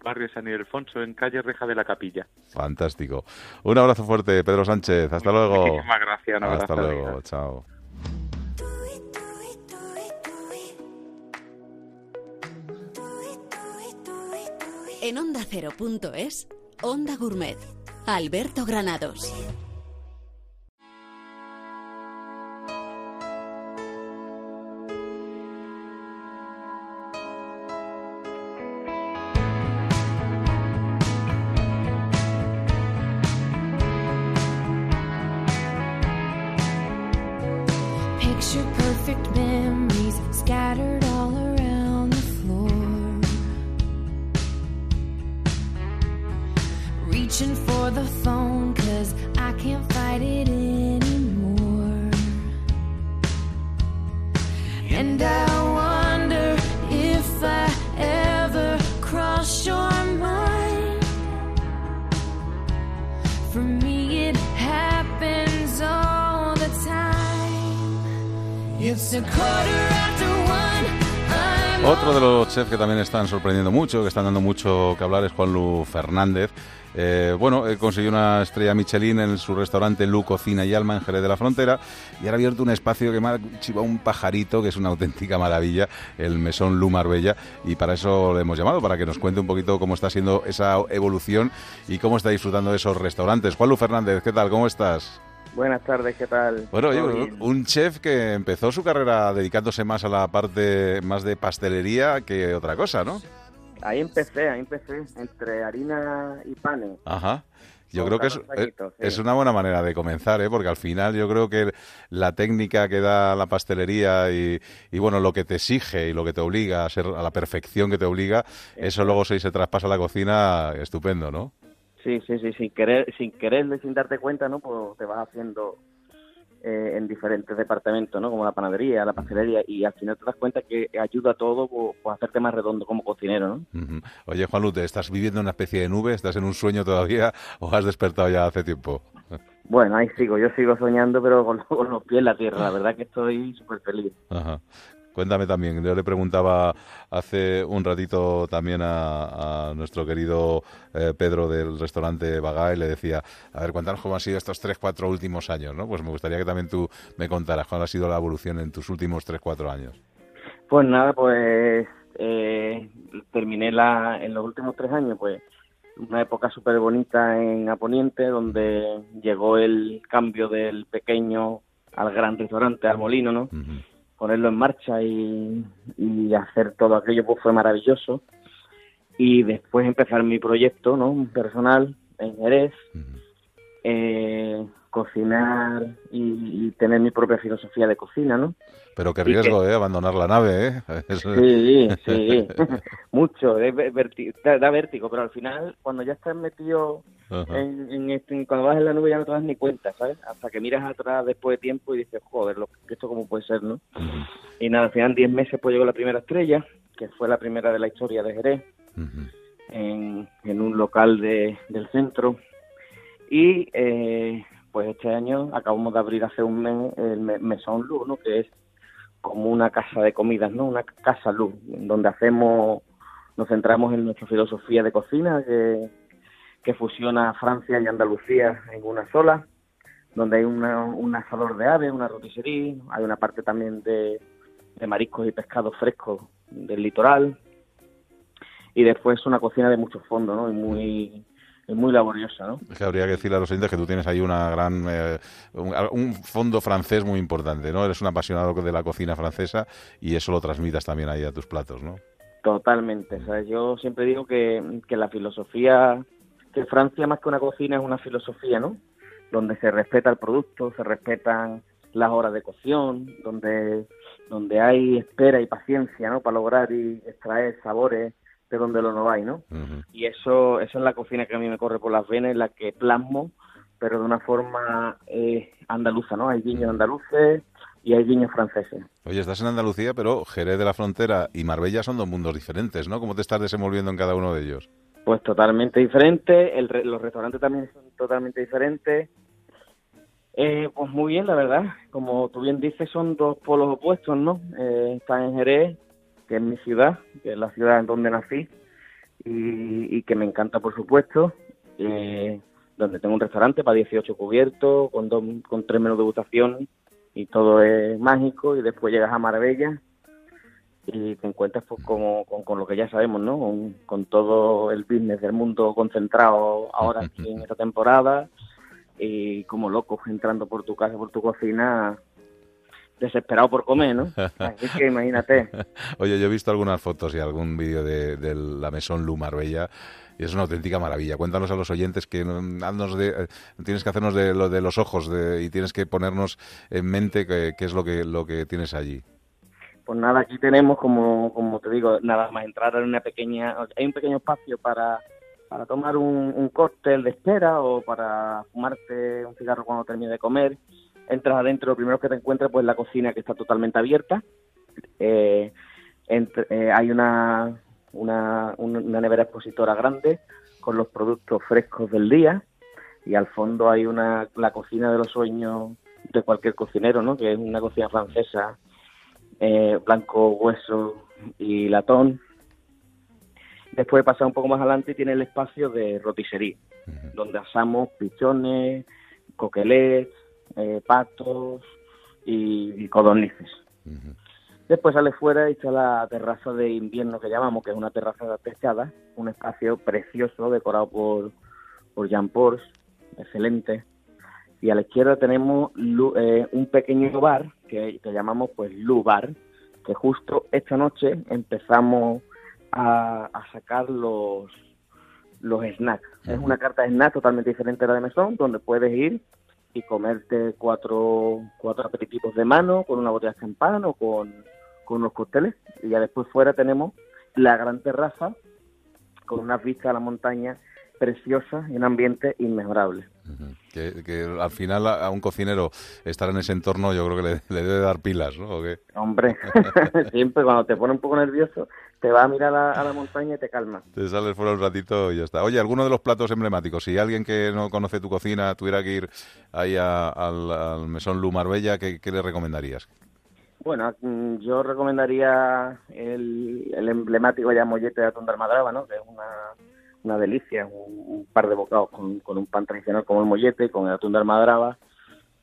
Barrio San Ildefonso, en calle Reja de la Capilla. Fantástico. Un abrazo fuerte, Pedro Sánchez. Hasta luego. Muchísimas gracias. Hasta luego. Chao. En Onda Cero.es, Onda Gourmet, Alberto Granados. fight it anymore. And I wonder if I ever cross your mind. For me, it happens all the time. It's a quarter after. Otro de los chefs que también están sorprendiendo mucho, que están dando mucho que hablar, es Juan Lu Fernández. Eh, bueno, consiguió una estrella Michelin en su restaurante Lu Cocina y Alma en de la Frontera y ahora ha abierto un espacio que me ha un pajarito, que es una auténtica maravilla, el Mesón Lu Marbella, y para eso le hemos llamado, para que nos cuente un poquito cómo está siendo esa evolución y cómo está disfrutando de esos restaurantes. Juan Lu Fernández, ¿qué tal? ¿Cómo estás? Buenas tardes, ¿qué tal? Bueno, un chef que empezó su carrera dedicándose más a la parte más de pastelería que otra cosa, ¿no? Ahí empecé, ahí empecé, entre harina y panes. Ajá. Yo creo que es, es, una buena manera de comenzar, ¿eh? porque al final yo creo que la técnica que da la pastelería y, y bueno, lo que te exige y lo que te obliga a ser a la perfección que te obliga, eso luego si se traspasa a la cocina, estupendo, ¿no? Sí, sí, sí, sin querer, sin querer, sin darte cuenta, ¿no? Pues te vas haciendo eh, en diferentes departamentos, ¿no? Como la panadería, la pastelería, y al final te das cuenta que ayuda a todo pues, pues hacerte más redondo como cocinero, ¿no? Oye, Juan Lute, ¿estás viviendo una especie de nube? ¿Estás en un sueño todavía o has despertado ya hace tiempo? Bueno, ahí sigo, yo sigo soñando, pero con, con los pies en la tierra, la verdad que estoy súper feliz. Ajá. Cuéntame también, yo le preguntaba hace un ratito también a, nuestro querido eh, Pedro del restaurante Bagá y le decía, a ver, cuéntanos cómo han sido estos tres, cuatro últimos años, ¿no? Pues me gustaría que también tú me contaras cómo ha sido la evolución en tus últimos tres, cuatro años. Pues nada, pues eh, terminé la, en los últimos tres años, pues una época súper bonita en Aponiente, donde llegó el cambio del pequeño al gran restaurante, al molino, ¿no? Ponerlo en marcha y, hacer todo aquello pues fue maravilloso. Y después empezar mi proyecto no personal en Jerez. Eh, cocinar y, tener mi propia filosofía de cocina no pero qué riesgo eh abandonar la nave eh sí sí. Mucho da, vértigo pero al final cuando ya estás metido en, este, cuando vas en la nube ya no te das ni cuenta, ¿sabes? Hasta que miras atrás después de tiempo y dices, joder, lo, esto cómo puede ser, ¿no? Y nada, al final 10 meses pues llegó la primera estrella, que fue la primera de la historia de Jerez, en, en, un local de, del centro. Y eh, pues este año acabamos de abrir hace un mes el Mesón Luz, ¿no? Que es como una casa de comidas, ¿no? Una casa luz, donde hacemos, nos centramos en nuestra filosofía de cocina, que que fusiona Francia y Andalucía en una sola, donde hay un asador de aves, una rotisserie, hay una parte también de, mariscos y pescados frescos del litoral, y después una cocina de mucho fondo, ¿no? Y muy muy laboriosa, ¿no? Es que habría que decirle a los oyentes que tú tienes ahí una gran eh, un, fondo francés muy importante, ¿no? Eres un apasionado de la cocina francesa y eso lo transmitas también ahí a tus platos, ¿no? Totalmente. O sea, yo siempre digo que, que la filosofía que Francia más que una cocina es una filosofía, ¿no? Donde se respeta el producto, se respetan las horas de cocción, donde, donde hay espera y paciencia, ¿no? Para lograr y extraer sabores de donde lo no hay, ¿no? Y eso, eso es la cocina que a mí me corre por las venas, la que plasmo, pero de una forma eh, andaluza, ¿no? Hay viños andaluces y hay viños franceses. Oye, estás en Andalucía, pero Jerez de la Frontera y Marbella son dos mundos diferentes, ¿no? ¿Cómo te estás desenvolviendo en cada uno de ellos? Pues totalmente diferente, el, los restaurantes también son totalmente diferentes. Eh, pues muy bien, la verdad. Como tú bien dices, son dos polos opuestos, ¿no? Eh, está en Jerez, que es mi ciudad, que es la ciudad en donde nací y, que me encanta, por supuesto. Eh, donde tengo un restaurante para 18 cubiertos, con, dos, con tres menús de degustación y todo es mágico. Y después llegas a Marbella, y te encuentras pues, como, con, lo que ya sabemos, ¿no? Con, todo el business del mundo concentrado ahora aquí en esta temporada y como locos entrando por tu casa, por tu cocina, desesperado por comer, ¿no? Así que imagínate. Oye, yo he visto algunas fotos y algún vídeo de, la Mesón Lu Marbella y es una auténtica maravilla. Cuéntanos a los oyentes que de, eh, tienes que hacernos de, lo de los ojos y tienes que ponernos en mente qué, qué es lo que, lo que tienes allí. Pues nada, aquí tenemos, como, como te digo, nada más entrar en una pequeña, hay un pequeño espacio para, para tomar un, un cóctel de espera o para fumarte un cigarro cuando termines de comer. Entras adentro, lo primero que te encuentras pues la cocina que está totalmente abierta. Eh, eh, hay una, una, una nevera expositora grande con los productos frescos del día y al fondo hay una la cocina de los sueños de cualquier cocinero, ¿no? Que es una cocina francesa eh, blanco, hueso y latón. Después de pasar un poco más adelante tiene el espacio de roticería, donde asamos pichones, coquelets, eh, patos y, codornices. Después sale fuera y está la terraza de invierno que llamamos, que es una terraza techada, un espacio precioso decorado por, por Jean Porsche, excelente. Y a la izquierda tenemos eh, un pequeño bar que, llamamos pues Lubar, que justo esta noche empezamos a, sacar los los snacks. Es una carta de snacks totalmente diferente a la de mesón, donde puedes ir y comerte cuatro, cuatro aperitivos de mano con una botella de champán o con, con unos cócteles. Y ya después fuera tenemos la gran terraza con unas vistas a la montaña preciosas y un ambiente inmejorable. Que, que al final a, a un cocinero estar en ese entorno yo creo que le, le debe dar pilas, ¿no? ¿O qué? Hombre, siempre cuando te pone un poco nervioso, te va a mirar a, a la montaña y te calma. Te sales fuera un ratito y ya está. Oye, alguno de los platos emblemáticos, si alguien que no conoce tu cocina tuviera que ir ahí a- al, al Mesón Lu Marbella, ¿qué, qué le recomendarías? Bueno, mm, yo recomendaría el, el emblemático ya mollete de atún de almadraba, ¿no? Que es una, una delicia, un, un par de bocados con, con un pan tradicional como el mollete, con el atún de almadraba.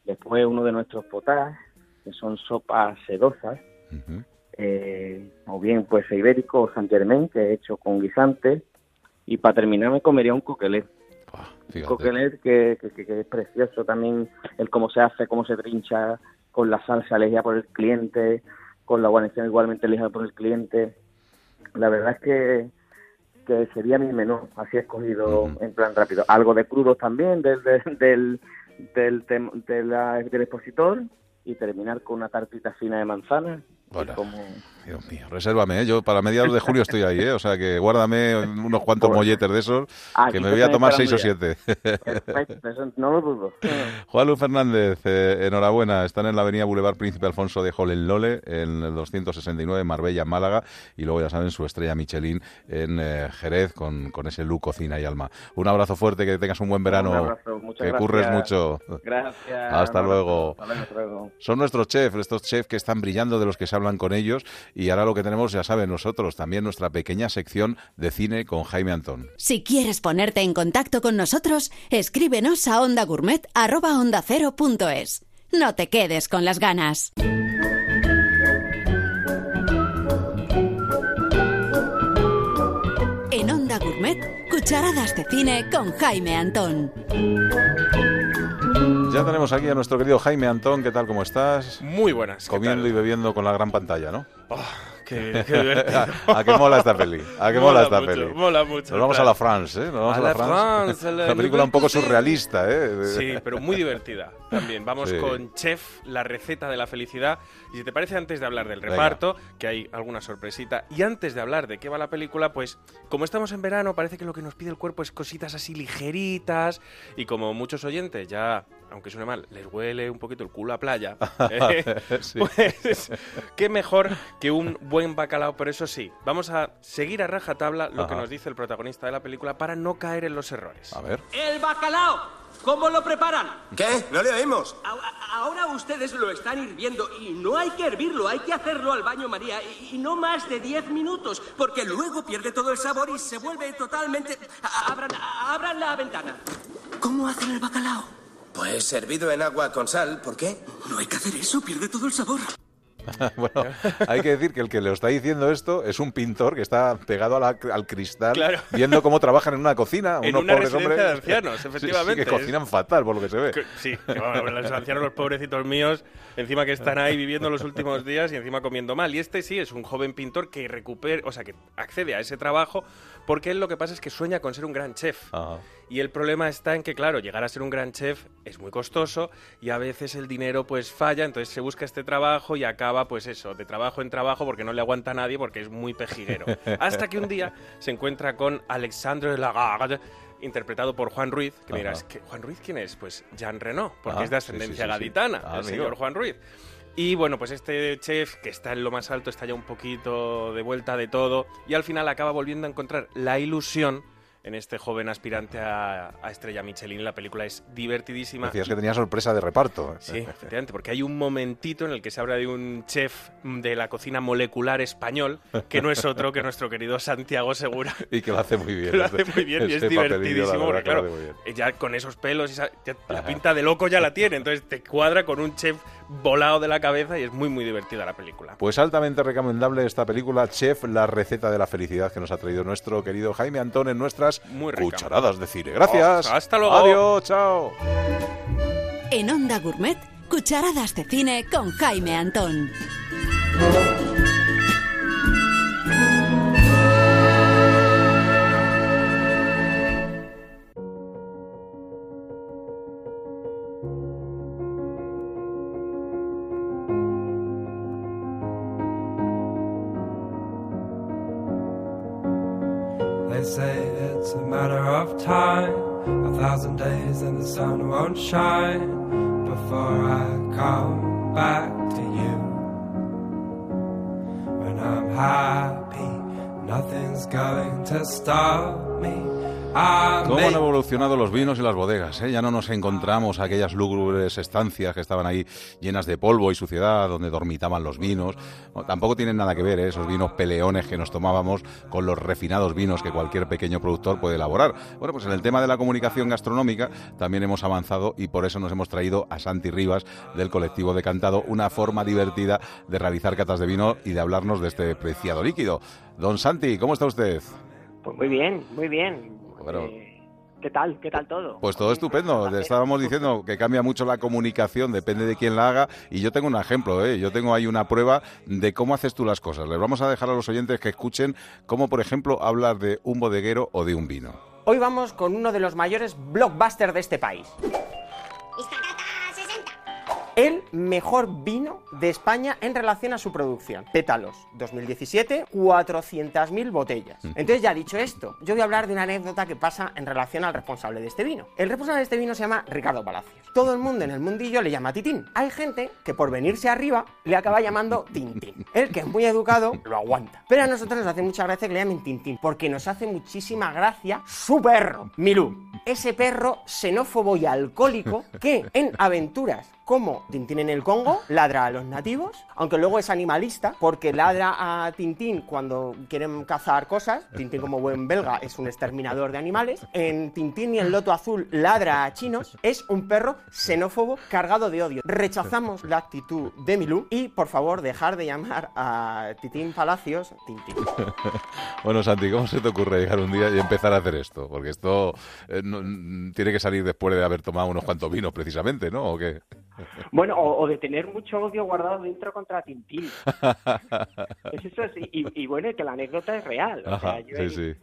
Después uno de nuestros potajes, que son sopas sedosas, eh, o bien pues ibérico o San Germain, que he hecho con guisante. Y para terminar me comería un coquelet. Un coquelet que, que, que- es precioso también, el cómo se hace, cómo se trincha, con la salsa elegida por el cliente, con la guarnición igualmente elegida por el cliente. La verdad es que, que sería mi menú, así escogido en plan rápido. Algo de crudos también del, del, del, del, tem- de la- del expositor y terminar con una tartita fina de manzana. Como- Dios mío, resérvame, ¿eh? yo para mediados de julio estoy ahí, ¿eh? o sea que guárdame unos cuantos molletes de esos, Aquí que me voy a tomar seis o siete. Perfecto, no lo dudo. Juan Luis Fernández, eh, enhorabuena. Están en la avenida Boulevard Príncipe Alfonso de Jolenlole, en el 269, Marbella, Málaga. Y luego, ya saben, su estrella Michelin en eh, Jerez, con, con ese look, cocina y alma. Un abrazo fuerte, que tengas un buen verano. Un abrazo, muchas que gracias. curres mucho. Gracias. Hasta luego, hasta luego. Son nuestros chefs, estos chefs que están brillando, de los que se hablan con ellos. Y ahora lo que tenemos, ya saben, nosotros también nuestra pequeña sección de cine con Jaime Antón. Si quieres ponerte en contacto con nosotros, escríbenos a ondagourmet@ondacero.es. No te quedes con las ganas. En Onda Gourmet, cucharadas de cine con Jaime Antón. Ya tenemos aquí a nuestro querido Jaime Antón. ¿Qué tal? ¿Cómo estás? Muy buenas. ¿qué Comiendo y bebiendo con la gran pantalla, ¿no? Qué, qué divertido. ¿A qué mola esta peli? ¿A qué mola, esta mucho, peli? Mola mucho. Nos vamos a la France, ¿eh? Nos vamos A a, la France. France, a la Una película un poco surrealista, ¿eh? Sí, pero muy divertida también. Vamos Sí. con Chef, la receta de la felicidad. Y si te parece, antes de hablar del Venga. reparto, que hay alguna sorpresita, y antes de hablar de qué va la película, pues como estamos en verano, parece que lo que nos pide el cuerpo es cositas así ligeritas. Y como muchos oyentes ya, aunque suene mal, les huele un poquito el culo a playa, eh, Sí. pues qué mejor que un buen bacalao. Pero eso sí, vamos a seguir a rajatabla lo que nos dice el protagonista de la película para no caer en los errores. A ver. ¡El bacalao! ¿Cómo lo preparan? ¿Qué? No le oímos. A- Ahora ustedes lo están hirviendo y no hay que hervirlo, hay que hacerlo al baño María y, y no más de 10 minutos, porque luego pierde todo el sabor y se vuelve totalmente... Abran, abran la ventana. ¿Cómo hacen el bacalao? Pues servido en agua con sal. ¿Por qué? No hay que hacer eso, pierde todo el sabor. bueno, hay que decir que el que le está diciendo esto es un pintor que está pegado a la- al cristal Claro. viendo cómo trabajan en una cocina En unos una pobres residencia hombres. de ancianos, Sí, sí, efectivamente. que cocinan fatal, por lo que se ve. Que- Sí, que, bueno, los ancianos, los pobrecitos míos, encima que están ahí viviendo los últimos días y encima comiendo mal. Y este sí es un joven pintor que recupera, o sea, que accede a ese trabajo porque él lo que pasa es que sueña con ser un gran chef. Ajá. Y el problema está en que, claro, llegar a ser un gran chef es muy costoso y a veces el dinero pues falla, entonces se busca este trabajo y acaba pues eso, de trabajo en trabajo porque no le aguanta a nadie porque es muy pejiguero. Hasta que un día se encuentra con Alexandre Lagarde, interpretado por Juan Ruiz, que Ajá. dirás, ¿qué- ¿Juan Ruiz quién es? Pues Jean Reno, porque Ah, es de ascendencia sí, sí, sí. gaditana, Ah, el amigo. señor Juan Ruiz. Y bueno, pues este chef que está en lo más alto está ya un poquito de vuelta de todo y al final acaba volviendo a encontrar la ilusión en este joven aspirante a, a estrella Michelin. La película es divertidísima. Decías que tenía sorpresa de reparto. Sí, efectivamente, porque hay un momentito en el que se habla de un chef de la cocina molecular español, que no es otro que nuestro querido Santiago Segura. Y que lo hace muy bien. Que lo hace muy bien y es divertidísimo, porque claro, ya con esos pelos y esa- ya la pinta de loco ya la tiene, entonces te cuadra con un chef volado de la cabeza y es muy muy divertida la película. Pues altamente recomendable esta película, Chef, la receta de la felicidad que nos ha traído nuestro querido Jaime Antón en nuestras Muy cucharadas de cine. Gracias. Oh, hasta luego. Adiós, chao. En Onda Gourmet, cucharadas de cine con Jaime Antón. It's a matter of time, a thousand days and the sun won't shine before I come back to you. When I'm happy, nothing's going to stop me. ¿Cómo han evolucionado los vinos y las bodegas? eh? Ya no nos encontramos aquellas lúgubres estancias que estaban ahí llenas de polvo y suciedad, donde dormitaban los vinos. No, tampoco tienen nada que ver eh, esos vinos peleones que nos tomábamos con los refinados vinos que cualquier pequeño productor puede elaborar. Bueno, pues en el tema de la comunicación gastronómica también hemos avanzado y por eso nos hemos traído a Santi Rivas del colectivo Decantado, una forma divertida de realizar catas de vino y de hablarnos de este preciado líquido. Don Santi, ¿cómo está usted? Pues muy bien, muy bien. Bueno, Eh, ¿Qué tal? ¿Qué tal todo? Pues todo estupendo. Le estábamos diciendo que cambia mucho la comunicación, depende de quién la haga. Y yo tengo un ejemplo, ¿eh? yo tengo ahí una prueba de cómo haces tú las cosas. Les vamos a dejar a los oyentes que escuchen cómo, por ejemplo, hablar de un bodeguero o de un vino. Hoy vamos con uno de los mayores blockbusters de este país. El mejor vino de España en relación a su producción. Pétalos, 2017, 400.000 botellas. Entonces, ya dicho esto, yo voy a hablar de una anécdota que pasa en relación al responsable de este vino. El responsable de este vino se llama Ricardo Palacios. Todo el mundo en el mundillo le llama Titín. Hay gente que por venirse arriba le acaba llamando Tintín. El que es muy educado lo aguanta. Pero a nosotros nos hace mucha gracia que le llamen Tintín, porque nos hace muchísima gracia su perro, Milú. Ese perro xenófobo y alcohólico que en aventuras como Tintín en el Congo ladra a los nativos, aunque luego es animalista porque ladra a Tintín cuando quieren cazar cosas. Tintín como buen belga es un exterminador de animales. En Tintín y el Loto Azul ladra a chinos. Es un perro xenófobo cargado de odio. Rechazamos la actitud de Milú y por favor dejar de llamar a Titín Palacios Tintín. Bueno, Santi, ¿cómo se te ocurre llegar un día y empezar a hacer esto? Porque esto eh, mm, tiene que salir después de haber tomado unos cuantos vinos, precisamente, ¿no? Bueno, o, o de tener mucho odio guardado dentro contra Tintín. Es eso, y, y bueno, y que la anécdota es real. O sea, yo sí, en- sí.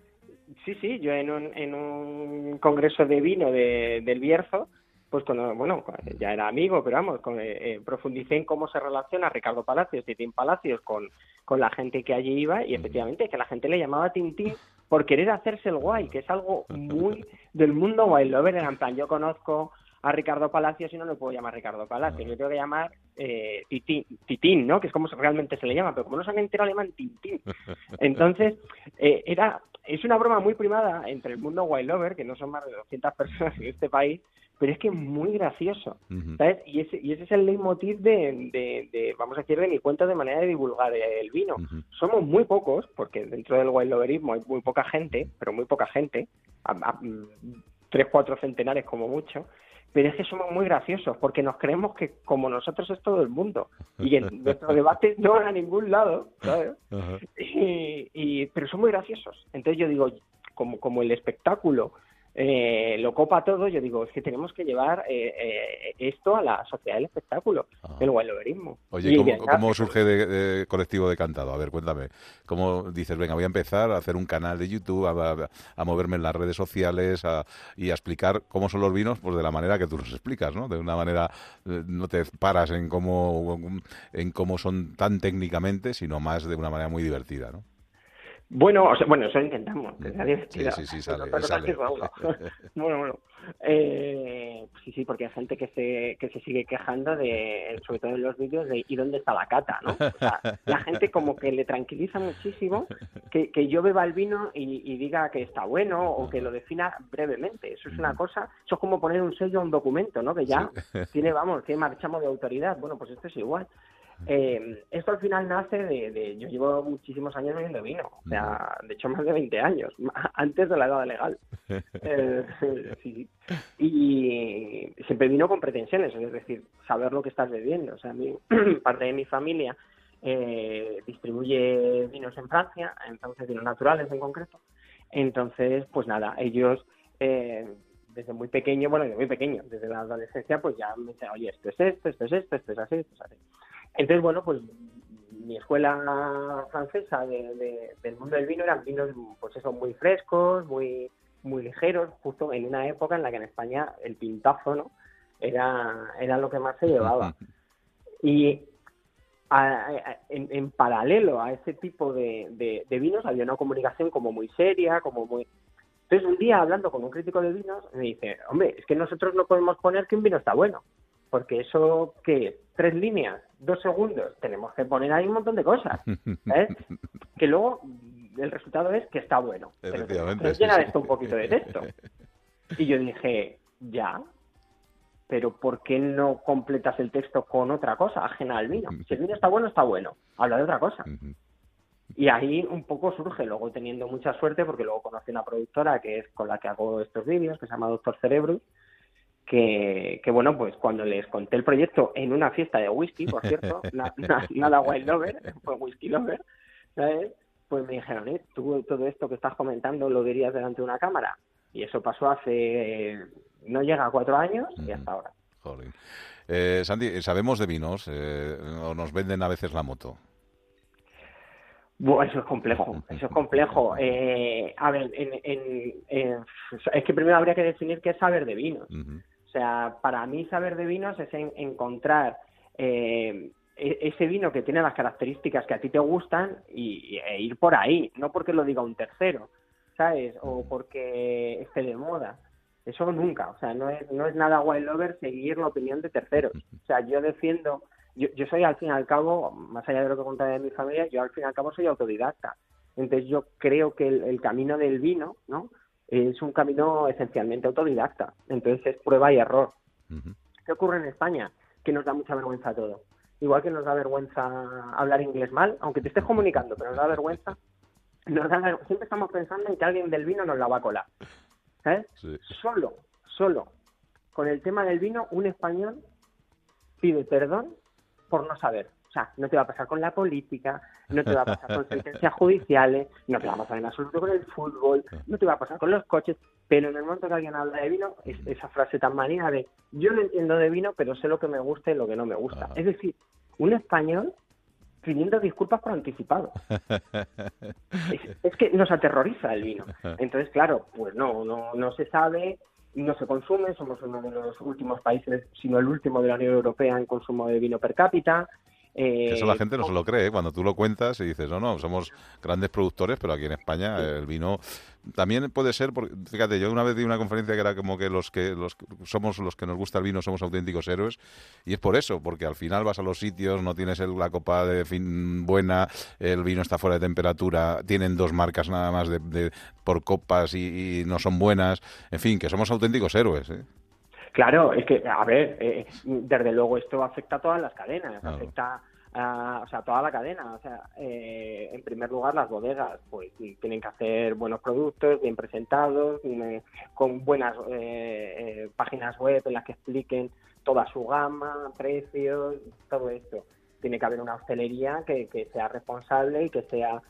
Sí, sí, yo en un, en un congreso de vino de, del Bierzo, pues cuando, bueno, ya era amigo, pero vamos, con- eh, eh, profundicé en cómo se relaciona Ricardo Palacios, Titín Palacios, con, con la gente que allí iba, y efectivamente que la gente le llamaba Tintín por querer hacerse el guay, que es algo muy del mundo guay lover, era en plan, yo conozco a Ricardo Palacios y no le puedo llamar Ricardo Palacios, le tengo que llamar eh, Titín, Titín, ¿no? Que es como realmente se le llama, pero como no se enterado le llaman Tintín. Entonces, eh, era es una broma muy primada entre el mundo wild lover, que no son más de 200 personas en este país, pero es que muy gracioso, ¿sabes? Y ese, y ese es el leitmotiv de, de, de, vamos a decir, de mi cuento de manera de divulgar el vino. Somos muy pocos, porque dentro del wild loverismo hay muy poca gente, pero muy poca gente, a- a- mm, tres, cuatro centenares como mucho, pero es que somos muy graciosos, porque nos creemos que como nosotros es todo el mundo, y que nuestro debate no va a ningún lado, ¿sabes? y, y- pero son muy graciosos. Entonces yo digo, como, como el espectáculo eh, lo copa todo, yo digo, es que tenemos que llevar eh, eh, esto a la sociedad del espectáculo, el wailoverismo. Oye, Y ¿cómo, ya, cómo surge de, de colectivo de cantado? A ver, cuéntame. ¿Cómo dices, venga, voy a empezar a hacer un canal de YouTube, a, a- a moverme en las redes sociales a- y a explicar cómo son los vinos pues de la manera que tú los explicas, ¿no? De una manera, eh, no te paras en cómo, en cómo son tan técnicamente, sino más de una manera muy divertida, ¿no? Bueno, o sea, bueno, eso intentamos. que. Sí, sí, sí, sale, sale. bueno, bueno. Eh, sí, sí, porque hay gente que se, que se sigue quejando de, sobre todo en los vídeos, de ¿y dónde está la cata? ¿no? O sea, la gente como que le tranquiliza muchísimo que, que yo beba el vino y, y diga que está bueno o que lo defina brevemente. Eso es una cosa, eso es como poner un sello a un documento, ¿no? Que ya tiene, vamos, que marchamos de autoridad. Bueno, pues esto es igual. Eh, esto al final nace de, de- Yo llevo muchísimos años bebiendo vino, o sea, de hecho más de 20 años, antes de la edad legal. Eh, sí. Y siempre vino con pretensiones, es decir, saber lo que estás bebiendo. O sea, mi, parte de mi familia eh, distribuye vinos en Francia, entonces vinos naturales en concreto. Entonces, pues nada, ellos eh, desde muy pequeño, bueno, desde muy pequeño, desde la adolescencia, pues ya me dicen, oye, esto es esto, esto es esto, esto es así, esto es así. Entonces, bueno, pues mi escuela francesa de- de- del mundo del vino eran vinos, pues eso, muy frescos, muy muy ligeros, justo en una época en la que en España el pintazo, ¿no? Era, era lo que más se llevaba. Y en, en, paralelo a ese tipo de, de, de, vinos había una comunicación como muy seria, como muy... Entonces un día hablando con un crítico de vinos me dice, hombre, es que nosotros no podemos poner que un vino está bueno, porque eso, ¿qué es? Tres líneas, dos segundos, tenemos que poner ahí un montón de cosas, ¿eh? que luego el resultado es que está bueno. Pero llena de esto un poquito de texto. Y yo dije, ya, pero ¿por qué no completas el texto con otra cosa ajena al vino? Si el vino está bueno, está bueno. Habla de otra cosa. Y ahí un poco surge, luego teniendo mucha suerte, porque luego conocí una productora que es con la que hago estos vídeos, que se llama Doctor Cerebrus, que, que, bueno, pues cuando les conté el proyecto en una fiesta de whisky, por cierto, nada wild lover, fue whisky lover, ¿sabes? Pues me dijeron, ¿eh? ¿Tú todo esto que estás comentando lo dirías delante de una cámara? Y eso pasó hace no llega a cuatro años y hasta ahora. Joder. Eh, Sandy, ¿sabemos de vinos eh, o nos venden a veces la moto? Bueno, eso es complejo, eso es complejo. Eh, a ver, es que primero habría que definir qué es saber de vinos. O sea, para mí saber de vinos es encontrar e, ese vino que tiene las características que a ti te gustan y, e ir por ahí, no porque lo diga un tercero, ¿sabes? O porque esté de moda. Eso nunca, o sea, no es, no es nada wild lover seguir la opinión de terceros. O sea, yo defiendo, yo, yo soy al fin y al cabo, más allá de lo que contaré de mi familia, yo al fin y al cabo soy autodidacta. Entonces yo creo que el, camino del vino, ¿no? Es un camino esencialmente autodidacta. Entonces es prueba y error. ¿Qué ocurre en España? Que nos da mucha vergüenza todo. Igual que nos da vergüenza hablar inglés mal, aunque te estés comunicando, pero nos da vergüenza. Nos da, siempre estamos pensando en que alguien del vino nos la va a colar. ¿eh? Solo, solo, con el tema del vino, un español pide perdón por no saber. O sea, no te va a pasar con la política, no te va a pasar con sentencias judiciales, no te va a pasar en absoluto con el fútbol, no te va a pasar con los coches, pero en el momento que alguien habla de vino, es esa frase tan manía de yo no entiendo de vino, pero sé lo que me gusta y lo que no me gusta. Es decir, un español pidiendo disculpas por anticipado. es, que nos aterroriza el vino. Entonces, claro, pues no, no, no se sabe, no se consume, somos uno de los últimos países, sino el último de la Unión Europea en consumo de vino per cápita. Eso la gente no se lo cree, ¿eh? cuando tú lo cuentas y dices, no, no, somos grandes productores, pero aquí en España el vino también puede ser, porque, fíjate, yo una vez di una conferencia que era como que los que los somos los que nos gusta el vino somos auténticos héroes y es por eso, porque al final vas a los sitios, no tienes la copa de fin buena, el vino está fuera de temperatura, tienen dos marcas nada más de, por copas y, no son buenas, en fin, que somos auténticos héroes. ¿eh? Claro, es que, a ver, eh, desde luego esto afecta a todas las cadenas, afecta a, o sea, toda la cadena. O sea, eh, en primer lugar, las bodegas, pues tienen que hacer buenos productos, bien presentados, eh, con buenas páginas web en las que expliquen toda su gama, precios, todo esto. Tiene que haber una hostelería que, que sea responsable y que sea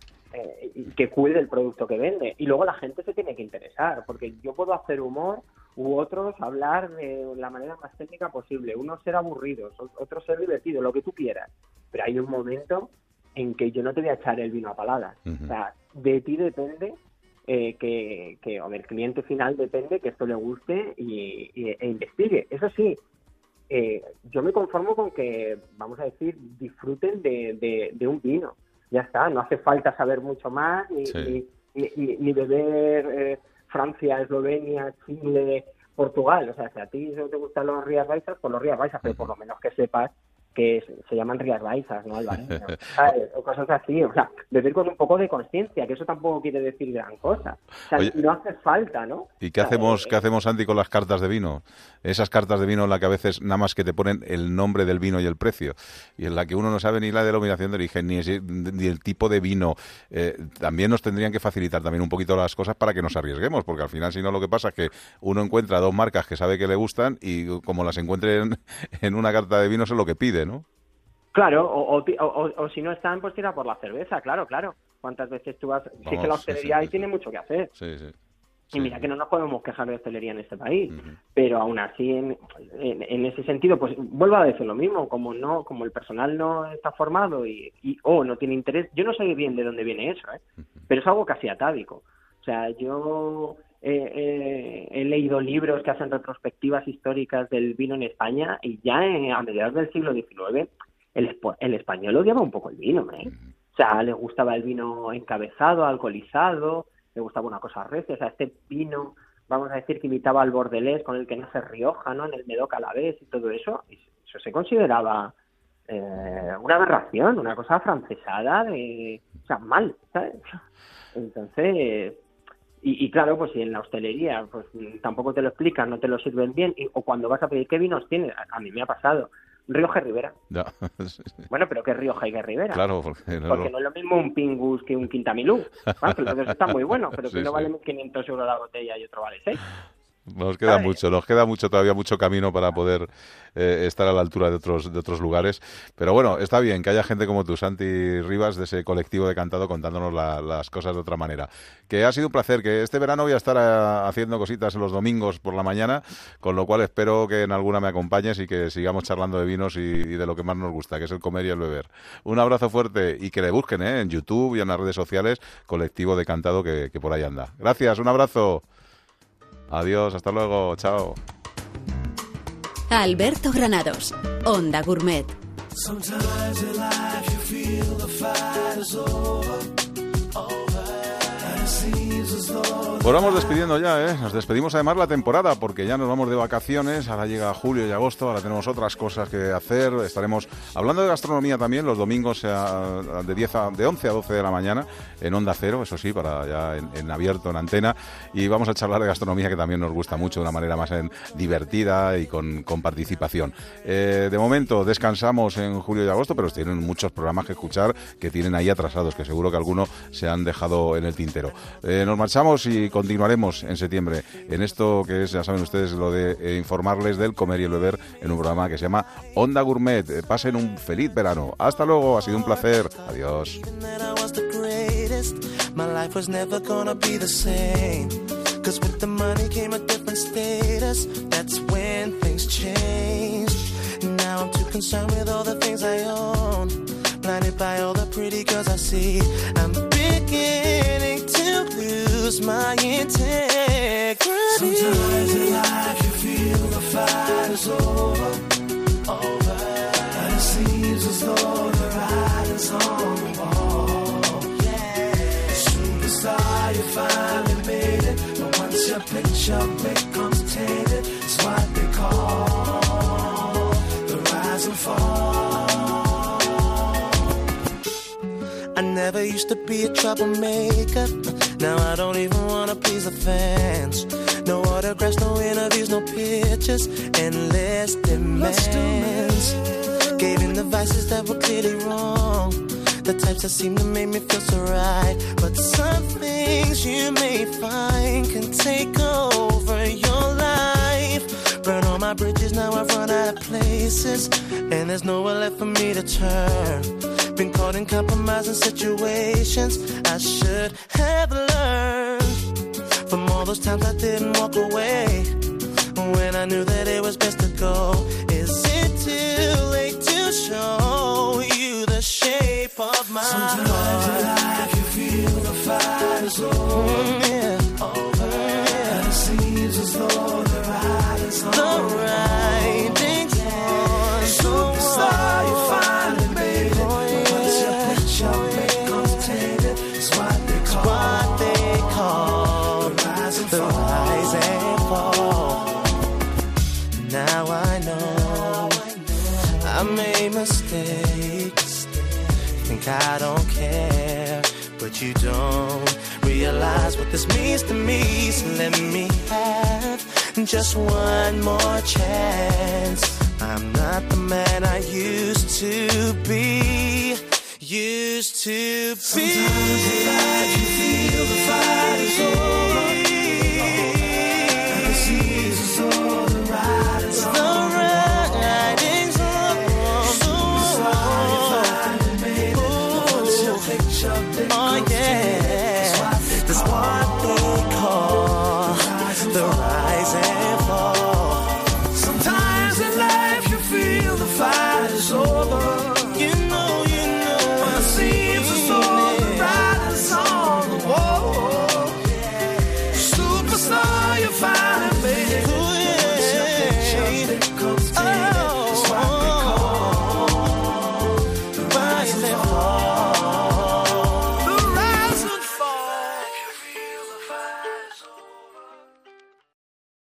que cuide el producto que vende. Y luego la gente se tiene que interesar, porque yo puedo hacer humor u otros hablar de la manera más técnica posible, unos ser aburridos, otros ser divertidos, lo que tú quieras. Pero hay un momento en que yo no te voy a echar el vino a paladas. O sea, de ti depende eh, que, que, o del cliente final depende que esto le guste y, e investigue. Eso sí, eh, yo me conformo con que, vamos a decir, disfruten de, de, un vino. Ya está, no hace falta saber mucho más ni, ni, ni, beber eh, Francia, Eslovenia, Chile, Portugal. O sea, si a ti no te gustan los Rías Baixas, pues los Rías Baixas, pero por lo menos que sepas que se llaman Rías Baixas, ¿no, Álvaro? O cosas así, o sea, beber con un poco de conciencia, que eso tampoco quiere decir gran cosa. O sea, no hace falta, ¿no? ¿Y qué hacemos, qué hacemos, Andy, con las cartas de vino? Esas cartas de vino en las que a veces nada más que te ponen el nombre del vino y el precio, y en la que uno no sabe ni la denominación de origen, ni, ni el tipo de vino. Eh, también nos tendrían que facilitar también un poquito las cosas para que nos arriesguemos, porque al final, si no, lo que pasa es que uno encuentra dos marcas que sabe que le gustan y como las encuentre en, en una carta de vino es lo que pide, ¿no? Claro, o, o, si no están, pues tira por la cerveza, claro, claro. ¿Cuántas veces tú vas...? sí que la hostelería ahí tiene mucho que hacer. Sí, sí. Y mira que no nos podemos quejar de hostelería en este país, pero aún así, en, en, ese sentido, pues vuelvo a decir lo mismo, como no, como el personal no está formado y, o no tiene interés, yo no sé bien de dónde viene eso, ¿eh? pero es algo casi atávico. O sea, yo he leído libros que hacen retrospectivas históricas del vino en España y ya a mediados del siglo XIX el, el español odiaba un poco el vino, ¿eh? O sea, le gustaba el vino encabezado, alcoholizado, le gustaba una cosa recia, o sea, este vino, vamos a decir que imitaba al bordelés con el que nace Rioja, ¿no? En el Medoc a la vez y todo eso, eso se consideraba eh, una aberración, una cosa francesada de, o sea, mal, ¿sabes? Entonces, y, y claro, pues si en la hostelería pues tampoco te lo explican, no te lo sirven bien, y- o cuando vas a pedir qué vinos tienes, a, a mí me ha pasado, Rioja y sí, sí. Bueno, pero ¿qué Rioja y qué Ribera? Claro, porque no- Porque no es lo mismo un Pingus que un Quintamilú. Que los dos están muy buenos, pero que Sí, uno vale 1.500 euros la botella y otro vale 6. Nos queda mucho, nos queda mucho todavía mucho camino para poder eh, estar a la altura de otros de otros lugares. Pero bueno, está bien que haya gente como tú, Santi Rivas, de ese colectivo de cantado, contándonos la- las cosas de otra manera. Que ha sido un placer, que este verano voy a estar eh, haciendo cositas los domingos por la mañana, con lo cual espero que en alguna me acompañes y que sigamos charlando de vinos y, y de lo que más nos gusta, que es el comer y el beber. Un abrazo fuerte y que le busquen eh, en YouTube y en las redes sociales, colectivo de cantado que, que por ahí anda. Gracias, un abrazo. Adiós, hasta luego, chao. Alberto Granados, Onda Gourmet. Pues vamos despidiendo ya, ¿eh? Nos despedimos además la temporada porque ya nos vamos de vacaciones, ahora llega julio y agosto, ahora tenemos otras cosas que hacer, estaremos hablando de gastronomía también los domingos eh, de 10 a, de 11 a 12 de la mañana en Onda Cero, eso sí, para ya en, abierto, en antena, y vamos a charlar de gastronomía que también nos gusta mucho de una manera más en- divertida y con, con participación. Eh, de momento descansamos en julio y agosto, pero tienen muchos programas que escuchar que tienen ahí atrasados, que seguro que algunos se han dejado en el tintero. Eh, nos marchamos y continuaremos en septiembre en esto que es, ya saben ustedes, lo de eh, informarles del comer y el beber en un programa que se llama Onda Gourmet. Eh, pasen un feliz verano. Hasta luego, ha sido un placer. Adiós. with the money came a different status. That's when things. Now I'm too concerned with all the things I own. Lose my integrity. Sometimes in life you feel the fight is over, over. And it seems as though the writing's on the wall. Yeah. Superstar, you finally made it. But once your picture becomes tainted, it's what they call the rise and fall. I never used to be a troublemaker. Now I don't even wanna please the fans. No autographs, no interviews, no pictures, endless demands. Gave in the vices that were clearly wrong. The types that seem to make me feel so right. But some things you may find can take over your life. Burn all my bridges, now I've run out of places. And there's nowhere left for me to turn. Been caught in compromising situations I should have learned from all those times I didn't walk away when I knew that it was best to go. Is it too late to show you the shape of my Sometimes heart? in life you feel the fight is over, mm, yeah. and it seems as though the writing's on the writing's on. Superstar, you finally made it. Oh, Once your picture oh, becomes tainted, it's what they call, what they call the rise and fall. Rise and fall. Now I know I made mistakes. Think I don't care, but you don't realize what this means to me. So let me have just one more chance. I'm not the man I used to be. Used to be. Sometimes in life you feel the fight is over.